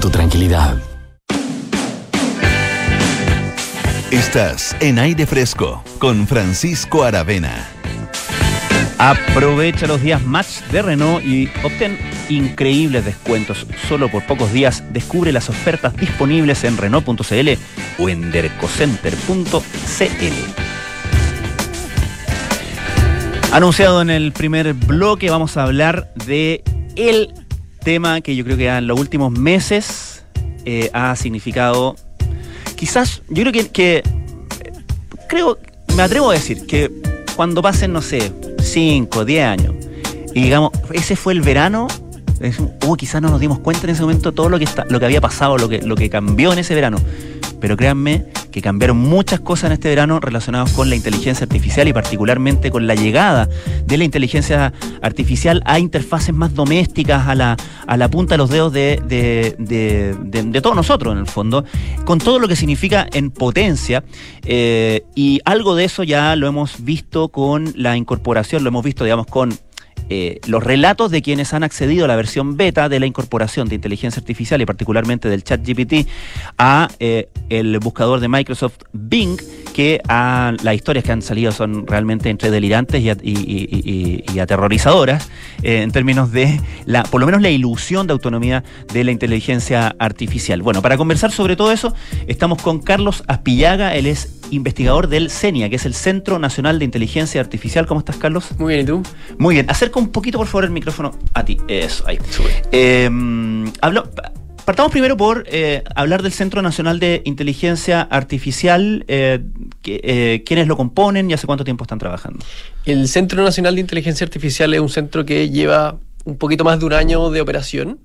tu tranquilidad. Estás en aire fresco con Francisco Aravena. Aprovecha los días match de Renault y obtén increíbles descuentos. Solo por pocos días descubre las ofertas disponibles en Renault.cl o en dercocenter.cl. Anunciado en el primer bloque, vamos a hablar de el tema que yo creo que en los últimos meses eh, ha significado, quizás, yo creo que, que, creo, me atrevo a decir que cuando pasen, no sé, 5, 10 años, y digamos, ese fue el verano, uh, quizás no nos dimos cuenta en ese momento todo lo que, está, lo que había pasado, lo que, lo que cambió en ese verano. Pero créanme que cambiaron muchas cosas en este verano relacionadas con la inteligencia artificial y particularmente con la llegada de la inteligencia artificial a interfaces más domésticas, a la, a la punta de los dedos de, de, todos nosotros en el fondo, con todo lo que significa en potencia. Eh, y algo de eso ya lo hemos visto con la incorporación, lo hemos visto, digamos, con eh, los relatos de quienes han accedido a la versión beta de la incorporación de inteligencia artificial y particularmente del chat GPT a eh, el buscador de Microsoft Bing, que a, las historias que han salido son realmente entre delirantes y, aterrorizadoras eh, en términos de la, por lo menos la ilusión de autonomía de la inteligencia artificial. Bueno, para conversar sobre todo eso, estamos con Carlos Aspillaga, él es investigador del CENIA, que es el Centro Nacional de Inteligencia Artificial. ¿Cómo estás, Carlos? Muy bien, ¿y tú? Muy bien. Acerca un poquito, por favor, el micrófono a ti. Eso, ahí. Eh, hablo, partamos primero por eh, hablar del Centro Nacional de Inteligencia Artificial. Eh, que, ¿Quiénes lo componen y hace cuánto tiempo están trabajando? El Centro Nacional de Inteligencia Artificial es un centro que lleva un poquito más de un año de operación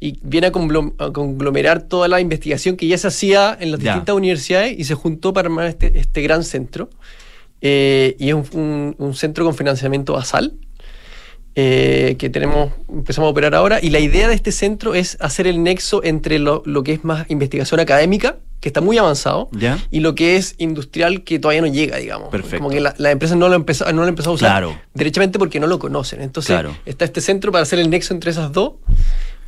y viene a, conglomerar toda la investigación que ya se hacía en las distintas universidades y se juntó para armar este, este gran centro. Eh, y es un, centro con financiamiento basal. Eh, que tenemos, empezamos a operar ahora, y la idea de este centro es hacer el nexo entre lo, que es más investigación académica, que está muy avanzado, y lo que es industrial, que todavía no llega, digamos. Perfecto. Como que la, la empresa no lo, empezó, no lo empezó a usar claro. derechamente porque no lo conocen. Entonces, está este centro para hacer el nexo entre esas dos.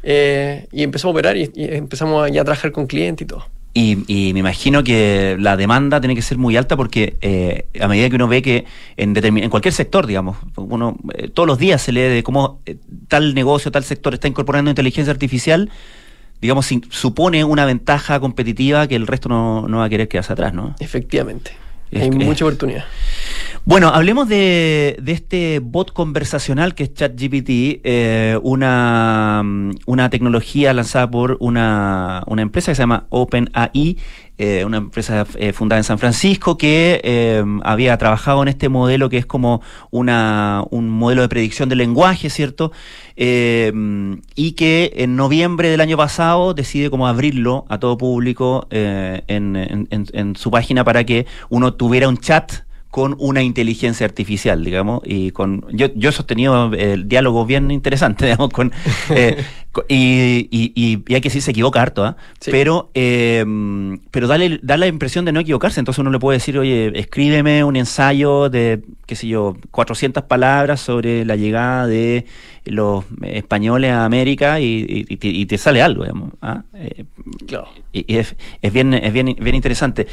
Eh, y empezamos a operar y, empezamos a, ya a trabajar con clientes y todo. Y, me imagino que la demanda tiene que ser muy alta porque eh, a medida que uno ve que en, en cualquier sector, digamos, uno eh, todos los días se lee de cómo tal negocio, tal sector está incorporando inteligencia artificial, digamos, supone una ventaja competitiva que el resto no, no va a querer quedarse atrás, ¿no? Efectivamente. Hay mucha oportunidad. Bueno, hablemos de, este bot conversacional que es ChatGPT, eh, una, una tecnología lanzada por una, una empresa que se llama OpenAI, eh, una empresa eh, fundada en San Francisco que eh, había trabajado en este modelo que es como una, un modelo de predicción del lenguaje, ¿cierto? y que en noviembre del año pasado decide como abrirlo a todo público en, en su página para que uno tuviera un chat con una inteligencia artificial, digamos, y con yo, yo he sostenido el diálogo bien interesante, [laughs] digamos, con, eh, [laughs] y, y, y, hay que decir, se equivoca harto, ¿ah? pero eh, pero dale, da la impresión de no equivocarse, entonces uno le puede decir, oye, escríbeme un ensayo de, qué sé yo, 400 palabras sobre la llegada de los españoles a América y, te sale algo, digamos. ¿ah? Eh, claro. Y, es, es, bien, es bien, bien interesante.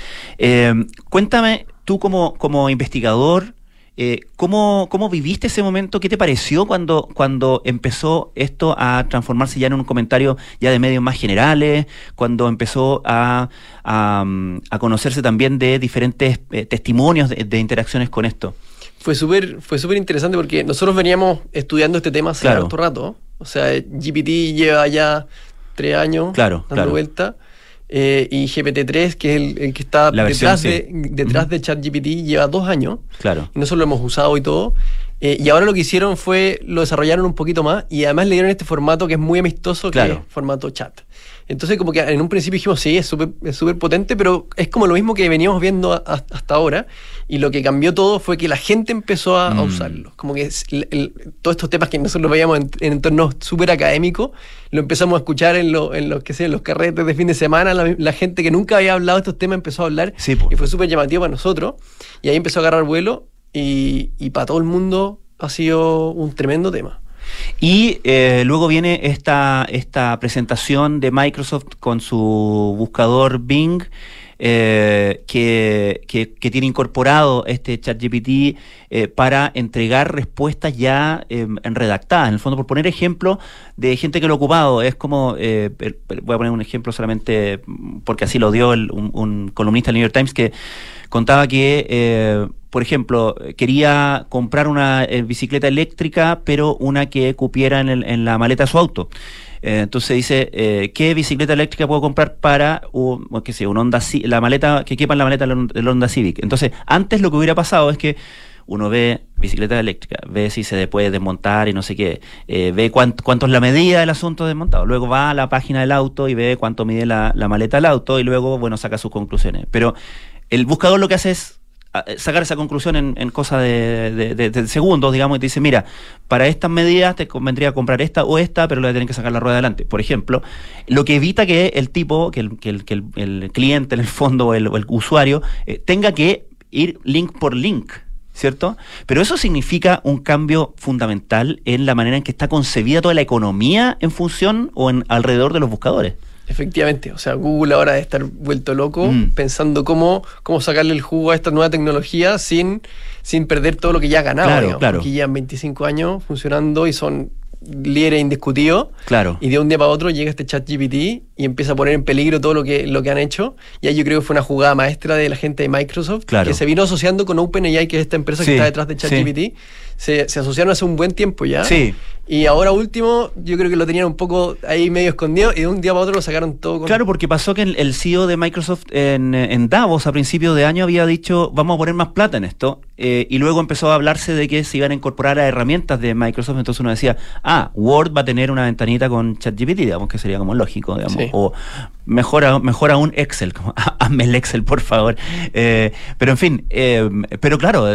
cuéntame tú como, como investigador, eh, ¿cómo, ¿cómo, viviste ese momento? ¿Qué te pareció cuando, cuando empezó esto a transformarse ya en un comentario ya de medios más generales? Cuando empezó a, a, conocerse también de diferentes eh, testimonios de, interacciones con esto. Fue súper fue súper interesante porque nosotros veníamos estudiando este tema hace claro. rato. O sea, GPT lleva ya tres años claro, dando vuelta. Eh, y GPT-3, que es el, que está detrás, de, detrás de ChatGPT, lleva dos años. Claro. Y nosotros lo hemos usado y todo. Eh, y ahora lo que hicieron fue, lo desarrollaron un poquito más y además le dieron este formato que es muy amistoso, que es formato chat. Entonces como que en un principio dijimos, sí, es súper es potente, pero es como lo mismo que veníamos viendo hasta ahora. Y lo que cambió todo fue que la gente empezó a, mm. usarlo. Como que todos estos temas que nosotros veíamos en, entornos súper académicos, lo empezamos a escuchar en, lo, en los que sé, en los carretes de fin de semana. La, gente que nunca había hablado de estos temas empezó a hablar. y fue súper llamativo para nosotros. Y ahí empezó a agarrar vuelo y, para todo el mundo ha sido un tremendo tema. Y eh, luego viene esta, esta presentación de Microsoft con su buscador Bing. Eh, que, que, tiene incorporado este ChatGPT eh, para entregar respuestas ya en redactadas. En el fondo, por poner ejemplo de gente que lo ha ocupado, es como, voy a poner un ejemplo solamente porque así lo dio un, un columnista del New York Times que contaba que por ejemplo, quería comprar una eh, bicicleta eléctrica, pero una que cupiera en, en la maleta de su auto. Eh, entonces dice, eh, ¿qué bicicleta eléctrica puedo comprar para un, qué sé, un Honda, la maleta, que quepa en la maleta del Honda Civic? Entonces, antes lo que hubiera pasado es que uno ve bicicleta eléctrica, ve si se puede desmontar y no sé qué, eh, ve cuánto, es la medida del asunto desmontado, luego va a la página del auto y ve cuánto mide la, la maleta del auto y luego, bueno, saca sus conclusiones. Pero el buscador lo que hace es sacar esa conclusión en, en cosa de, segundos, digamos, y te dice, mira, para estas medidas te convendría comprar esta o esta, pero le tienen que sacar la rueda adelante. Por ejemplo, lo que evita que el tipo, que el, que el, el, cliente en el fondo o el, usuario, eh, tenga que ir link por link. ¿Cierto? Pero eso significa un cambio fundamental en la manera en que está concebida toda la economía en función o en alrededor de los buscadores. Efectivamente, o sea, Google ahora debe estar vuelto loco mm. pensando cómo, cómo sacarle el jugo a esta nueva tecnología sin, sin perder todo lo que ya ha ganado. Claro, claro. Porque llevan 25 años funcionando y son líderes indiscutidos. Claro. Y de un día para otro llega este chat GPT y empieza a poner en peligro todo lo que, lo que han hecho. Y ahí yo creo que fue una jugada maestra de la gente de Microsoft, que se vino asociando con OpenAI, que es esta empresa que está detrás de ChatGPT. Se, se asociaron hace un buen tiempo ya. Sí. Y ahora último, yo creo que lo tenían un poco ahí medio escondido y de un día para otro lo sacaron todo. Claro, porque pasó que el CEO de Microsoft en, Davos a principios de año había dicho, vamos a poner más plata en esto. Eh, y luego empezó a hablarse de que se iban a incorporar a herramientas de Microsoft. Entonces uno decía, ah, Word va a tener una ventanita con ChatGPT, digamos, que sería como lógico, digamos. O mejor, mejor aún Excel, como, hazme el Excel, por favor. Eh, pero en fin, eh, pero claro,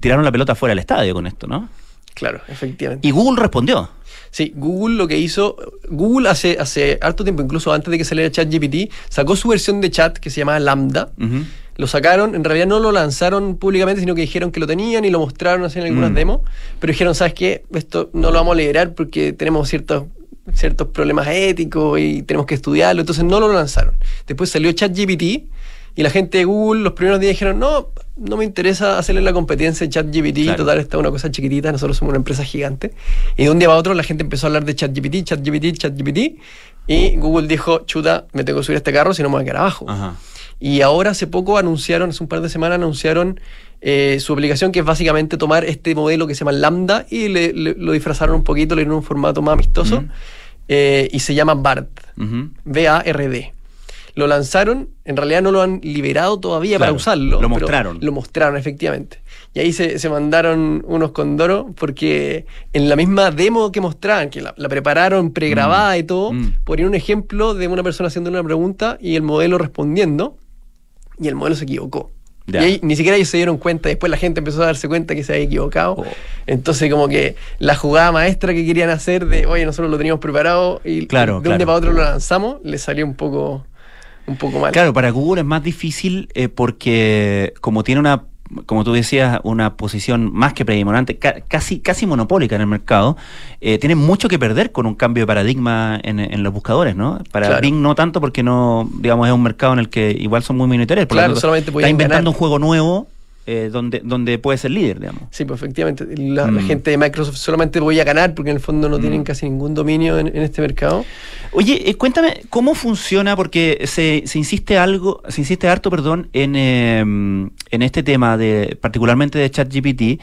tiraron la pelota fuera del estadio con esto, ¿no? Claro, efectivamente. Y Google respondió. Sí, Google lo que hizo, Google hace, hace harto tiempo, incluso antes de que saliera ChatGPT, sacó su versión de chat que se llama Lambda. Lo sacaron, en realidad no lo lanzaron públicamente, sino que dijeron que lo tenían y lo mostraron así en algunas mm. demos, pero dijeron, ¿sabes qué? Esto no lo vamos a liberar porque tenemos ciertos ciertos problemas éticos y tenemos que estudiarlo, entonces no lo lanzaron. Después salió ChatGPT y la gente de Google los primeros días dijeron, no, no me interesa hacerle la competencia de ChatGPT, total, está una cosa chiquitita, nosotros somos una empresa gigante. Y de un día para otro la gente empezó a hablar de ChatGPT, ChatGPT, ChatGPT, y Google dijo, chuta, me tengo que subir a este carro si no me voy a quedar abajo. Y ahora hace poco anunciaron, hace un par de semanas anunciaron eh, su aplicación que es básicamente tomar este modelo que se llama Lambda y lo disfrazaron un poquito, le dieron un formato más amistoso eh, y se llama BARD, B-A-R-D lo lanzaron, en realidad no lo han liberado todavía para usarlo. Lo mostraron. Lo mostraron, efectivamente. Y ahí se, mandaron unos condoros porque en la misma demo que mostraban, que la, prepararon pregrabada mm. y todo, mm. ponían un ejemplo de una persona haciendo una pregunta y el modelo respondiendo, y el modelo se equivocó. Y ahí ni siquiera ellos se dieron cuenta, después la gente empezó a darse cuenta que se había equivocado. Oh. Entonces, como que la jugada maestra que querían hacer de, oye, nosotros lo teníamos preparado y de un día para otro lo lanzamos, le salió un poco un poco mal. Claro, para Google es más difícil eh, porque como tiene una como tú decías, una posición más que predominante, casi, casi monopólica en el mercado, eh, tiene mucho que perder con un cambio de paradigma en, los buscadores, ¿no? Para Bing no tanto porque no, digamos, es un mercado en el que igual son muy minoritarios. claro, solamente está inventando un juego nuevo eh, donde, donde puede ser líder, digamos. Sí, pues efectivamente. La, mm. gente de Microsoft solamente voy a ganar porque en el fondo no tienen mm. casi ningún dominio en, este mercado. Oye, eh, cuéntame, ¿cómo funciona? Porque se, se insiste algo, se insiste harto, perdón, en, em, en este tema de, particularmente de ChatGPT,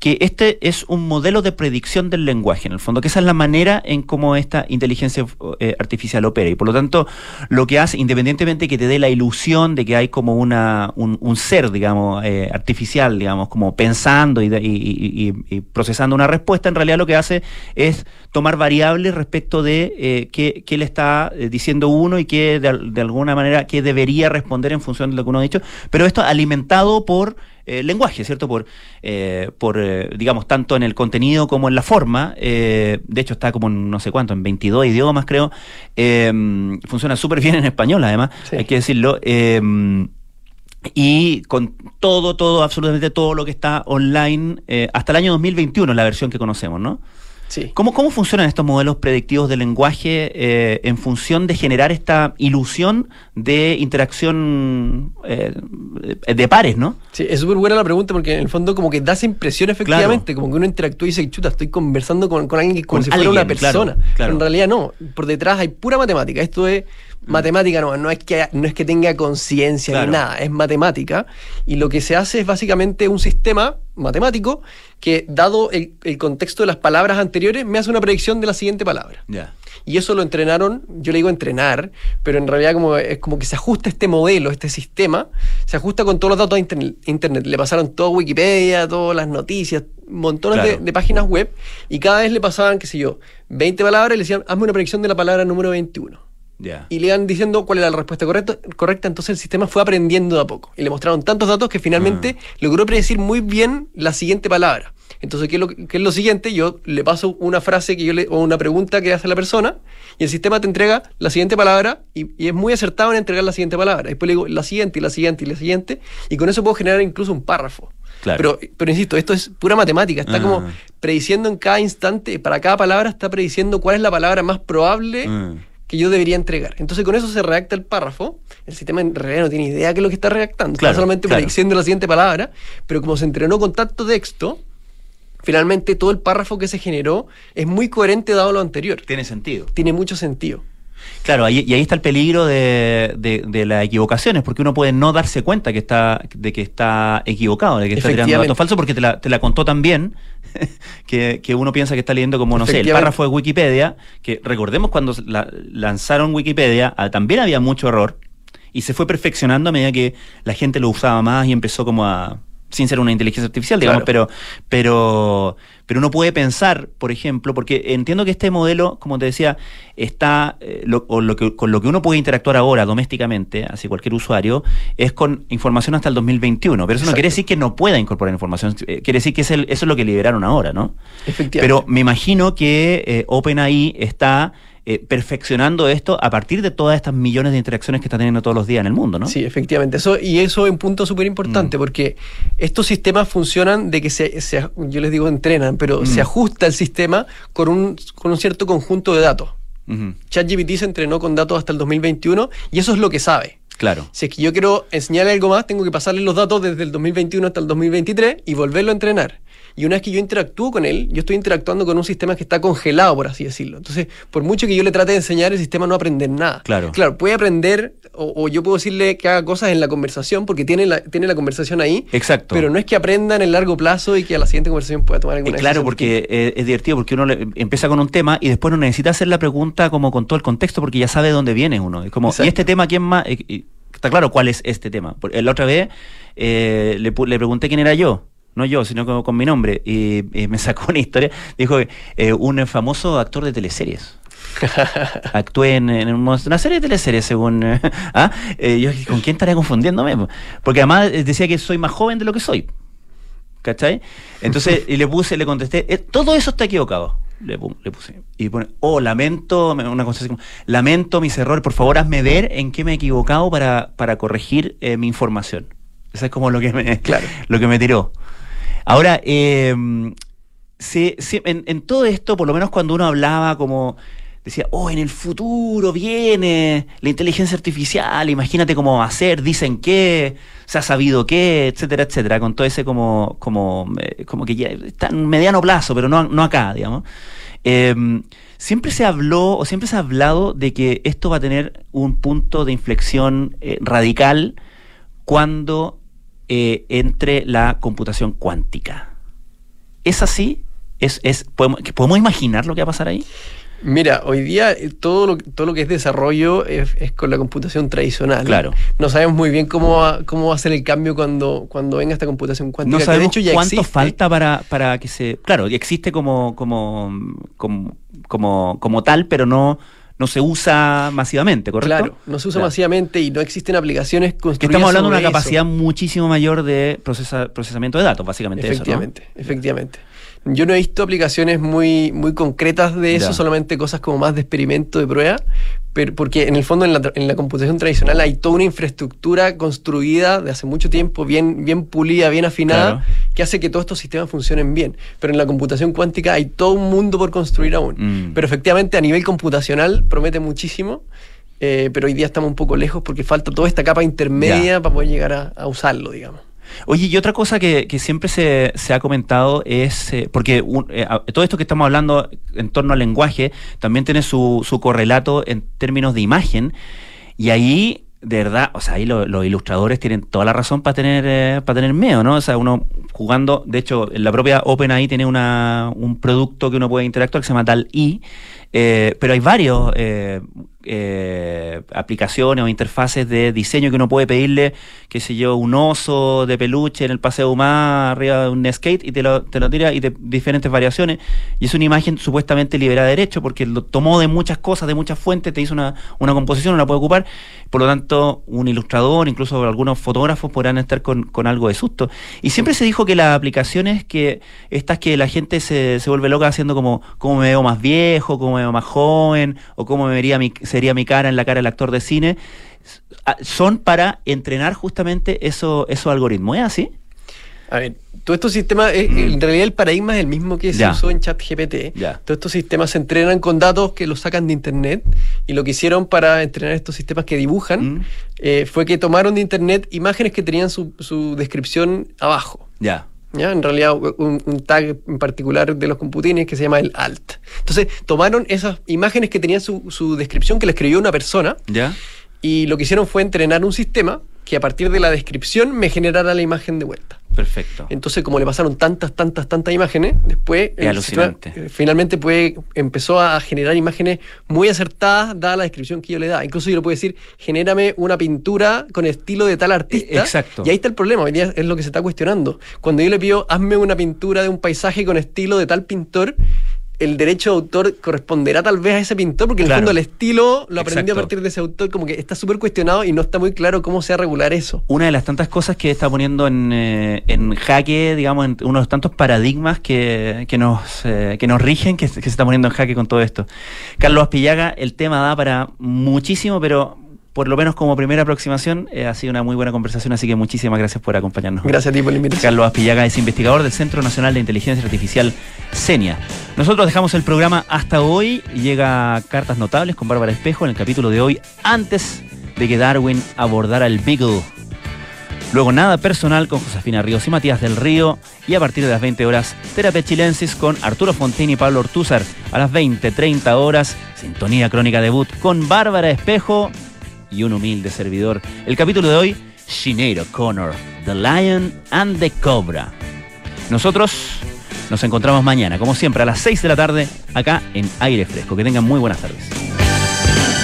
que este es un modelo de predicción del lenguaje, en el fondo, que esa es la manera en cómo esta inteligencia eh, artificial opera. Y por lo tanto, lo que hace, independientemente que te dé la ilusión de que hay como una, un, ser, digamos, eh, artificial, digamos, como pensando y, procesando una respuesta, en realidad lo que hace es tomar variables respecto de eh, qué, le está diciendo uno y qué de, de alguna manera qué debería responder en función de lo que uno ha dicho, pero esto alimentado por eh, lenguaje, ¿cierto? Por, eh, por eh, digamos, tanto en el contenido como en la forma. de hecho, está como en no sé cuánto, en 22 idiomas, creo. funciona súper bien en español, además, hay que decirlo y con todo, todo, absolutamente todo lo que está online hasta el año 2021, la versión que conocemos, ¿no? ¿Cómo, ¿Cómo funcionan estos modelos predictivos de lenguaje eh, en función de generar esta ilusión de interacción eh, de pares, no? Sí, es súper buena la pregunta porque en el fondo como que da esa impresión efectivamente, como que uno interactúa y dice, chuta, estoy conversando con, alguien que como si fuera una persona. Pero en realidad no, por detrás hay pura matemática. Esto es Matemática no, no es que, no es que tenga conciencia ni nada, es matemática. Y lo que se hace es básicamente un sistema matemático que, dado el, contexto de las palabras anteriores, me hace una predicción de la siguiente palabra. Y eso lo entrenaron, yo le digo entrenar, pero en realidad como, es como que se ajusta este modelo, este sistema, se ajusta con todos los datos de internet. Le pasaron todo Wikipedia, todas las noticias, montones de, páginas web, y cada vez le pasaban, qué sé yo, 20 palabras y le decían, hazme una predicción de la palabra número 21. Y le iban diciendo cuál era la respuesta correcta, correcta, entonces el sistema fue aprendiendo de a poco. Y le mostraron tantos datos que finalmente ah. logró predecir muy bien la siguiente palabra. Entonces, ¿qué es, lo, es lo siguiente? Yo le paso una frase que yo le, o una pregunta que hace la persona y el sistema te entrega la siguiente palabra y, es muy acertado en entregar la siguiente palabra. Después le digo la siguiente y la siguiente y la siguiente y con eso puedo generar incluso un párrafo. Pero, pero insisto, esto es pura matemática. Está como ah. prediciendo en cada instante, para cada palabra está prediciendo cuál es la palabra más probable. Ah que yo debería entregar. Entonces con eso se redacta el párrafo. El sistema en realidad no tiene idea de qué es lo que está redactando. está solamente prediciendo la siguiente palabra, pero como se entrenó con tanto texto, finalmente todo el párrafo que se generó es muy coherente dado lo anterior. Tiene sentido. Tiene mucho sentido. Claro, y ahí está el peligro de, de, las equivocaciones, porque uno puede no darse cuenta que está, de que está equivocado, de que está tirando datos falsos, porque te la, te la contó tan bien [laughs] que, uno piensa que está leyendo como, no sé, el párrafo de Wikipedia, que recordemos cuando lanzaron Wikipedia, ah, también había mucho error, y se fue perfeccionando a medida que la gente lo usaba más y empezó como a sin ser una inteligencia artificial, digamos, pero, pero, pero uno puede pensar, por ejemplo, porque entiendo que este modelo, como te decía, está, eh, o lo que, con lo que uno puede interactuar ahora domésticamente, así cualquier usuario, es con información hasta el 2021. Pero eso no quiere decir que no pueda incorporar información, eh, quiere decir que es eso es lo que liberaron ahora, ¿no? Efectivamente. Pero me imagino que eh, OpenAI está eh, perfeccionando esto a partir de todas estas millones de interacciones que está teniendo todos los días en el mundo, ¿no? Sí, efectivamente. Eso, y eso es un punto súper importante, mm. porque estos sistemas funcionan de que se, yo les digo entrenan, pero mm. se ajusta el sistema con un, con un cierto conjunto de datos. ChatGPT se entrenó con datos hasta el 2021 y eso es lo que sabe. Claro. Si es que yo quiero enseñarle algo más, tengo que pasarle los datos desde el 2021 hasta el 2023 y volverlo a entrenar. Y una vez que yo interactúo con él, yo estoy interactuando con un sistema que está congelado, por así decirlo. Entonces, por mucho que yo le trate de enseñar, el sistema no aprende nada. Claro. Claro, puede aprender, o, yo puedo decirle que haga cosas en la conversación, porque tiene la, tiene la conversación ahí. Exacto. Pero no es que aprenda en el largo plazo y que a la siguiente conversación pueda tomar alguna Claro, porque es, divertido, porque uno empieza con un tema y después no necesita hacer la pregunta como con todo el contexto, porque ya sabe de dónde viene uno. Es como, ¿y este tema quién más? está claro cuál es este tema. La otra vez eh, le, le pregunté quién era yo no yo, sino con, mi nombre, y, me sacó una historia, dijo eh, un famoso actor de teleseries. [laughs] Actué en, una serie de teleseries, según. [laughs] ¿ah? Eh, yo, ¿con quién estaría confundiéndome? Porque además eh, decía que soy más joven de lo que soy. ¿Cachai? Entonces, [laughs] y le puse, le contesté, todo eso está equivocado. Le, puse. Y pone, oh, lamento, una cosa así como, lamento mis errores, por favor hazme ver en qué me he equivocado para, para corregir mi información. Eso es como lo que me, claro. lo que me tiró. Ahora, em, en, todo esto, por lo menos cuando uno hablaba como decía, oh, en el futuro viene la inteligencia artificial, imagínate cómo va a ser, dicen qué, se ha sabido qué, etcétera, etcétera, con todo ese como, como, eh, como que ya está en mediano plazo, pero no, no acá, digamos. Em, siempre se habló o siempre se ha hablado de que esto va a tener un punto de inflexión eh, radical cuando eh, entre la computación cuántica. ¿Es así? ¿Es, es, podemos, ¿Podemos imaginar lo que va a pasar ahí? Mira, hoy día eh, todo lo, todo lo que es desarrollo es, con la computación tradicional. Claro. No sabemos muy bien cómo va, cómo va a ser el cambio cuando, cuando venga esta computación cuántica. No sabemos cuánto falta para, para que se... Claro, existe como, como, como, como, como tal, pero no, no se usa masivamente, ¿correcto? Claro, no se usa masivamente y no existen aplicaciones construidas. Que estamos hablando de una capacidad muchísimo mayor de procesamiento de datos, básicamente. Efectivamente, efectivamente. Yo no he visto aplicaciones muy, muy concretas de eso, solamente cosas como más de experimento, de prueba, pero porque en el fondo en la, en la, computación tradicional hay toda una infraestructura construida de hace mucho tiempo, bien, bien pulida, bien afinada, que hace que todos estos sistemas funcionen bien. Pero en la computación cuántica hay todo un mundo por construir aún. Mm. Pero efectivamente a nivel computacional promete muchísimo. Eh, pero hoy día estamos un poco lejos porque falta toda esta capa intermedia para poder llegar a usarlo, digamos. Oye, y otra cosa que, siempre se, ha comentado es, eh, porque eh, todo esto que estamos hablando en torno al lenguaje también tiene su, su correlato en términos de imagen. Y ahí de verdad, o sea, ahí los ilustradores tienen toda la razón para tener, eh, para tener miedo, ¿no? O sea, uno jugando, de hecho, la propia OpenAI tiene una, un producto que uno puede interactuar que se llama DAL-I, eh, pero hay varios eh, eh, aplicaciones o interfaces de diseño que uno puede pedirle, qué sé yo, un oso de peluche en el paseo humano arriba de un skate y te lo, te lo tira y de diferentes variaciones. Y es una imagen supuestamente liberada de derecho porque lo tomó de muchas cosas, de muchas fuentes, te hizo una, una composición, no la puede ocupar. Por lo tanto, un ilustrador, incluso algunos fotógrafos podrán estar con, con algo de susto. Y siempre se dijo que las aplicaciones que, estas que la gente se, se vuelve loca haciendo como cómo me veo más viejo, cómo me veo más joven, o cómo me vería mi, sería mi cara en la cara del actor de cine, ah, son para entrenar justamente eso, esos algoritmos. ¿Es así? A ver, todos estos sistemas, eh, mm. en realidad el paradigma es el mismo que se usó en ChatGPT. Todos estos sistemas se entrenan con datos que los sacan de Internet y lo que hicieron para entrenar estos sistemas que dibujan mm. eh, fue que tomaron de Internet imágenes que tenían su, descripción abajo. Ya. ¿Ya? En realidad, un, tag en particular de los computines que se llama el alt. Entonces, tomaron esas imágenes que tenían su, su descripción que le escribió una persona. ¿Ya? Y lo que hicieron fue entrenar un sistema que a partir de la descripción me generara la imagen de vuelta. Perfecto. Entonces, como le pasaron tantas, tantas, tantas imágenes, después eh, finalmente puede, empezó a generar imágenes muy acertadas dada la descripción que yo le da. Incluso yo le puedo decir, genérame una pintura con estilo de tal artista. E, exacto. Y ahí está el problema, hoy día es lo que se está cuestionando. Cuando yo le pido, hazme una pintura de un paisaje con estilo de tal pintor, el derecho de autor corresponderá tal vez a ese pintor, porque en el fondo el estilo lo aprendió a partir de ese autor, como que está súper cuestionado y no está muy claro cómo se va a regular eso. Una de las tantas cosas que está poniendo en, eh, en jaque, digamos, en uno de los tantos paradigmas que, que nos, eh, que nos rigen, que, que, se está poniendo en jaque con todo esto. Carlos Aspillaga, el tema da para muchísimo, pero por lo menos como primera aproximación, eh, ha sido una muy buena conversación, así que muchísimas gracias por acompañarnos. Gracias a ti por la invitación. Carlos Aspillaga es investigador del Centro Nacional de Inteligencia Artificial, CENIA. Nosotros dejamos el programa hasta hoy, llega Cartas Notables con Bárbara Espejo en el capítulo de hoy, antes de que Darwin abordara el Beagle. Luego nada personal con Josefina Ríos y Matías del Río. Y a partir de las 20 horas, Terapia Chilensis con Arturo Fontini y Pablo Ortúzar. A las 20.30 horas, Sintonía Crónica Debut con Bárbara Espejo y un humilde servidor. El capítulo de hoy, Sinead Connor, The Lion and the Cobra. Nosotros nos encontramos mañana, como siempre, a las 6 de la tarde, acá en Aire Fresco. Que tengan muy buenas tardes.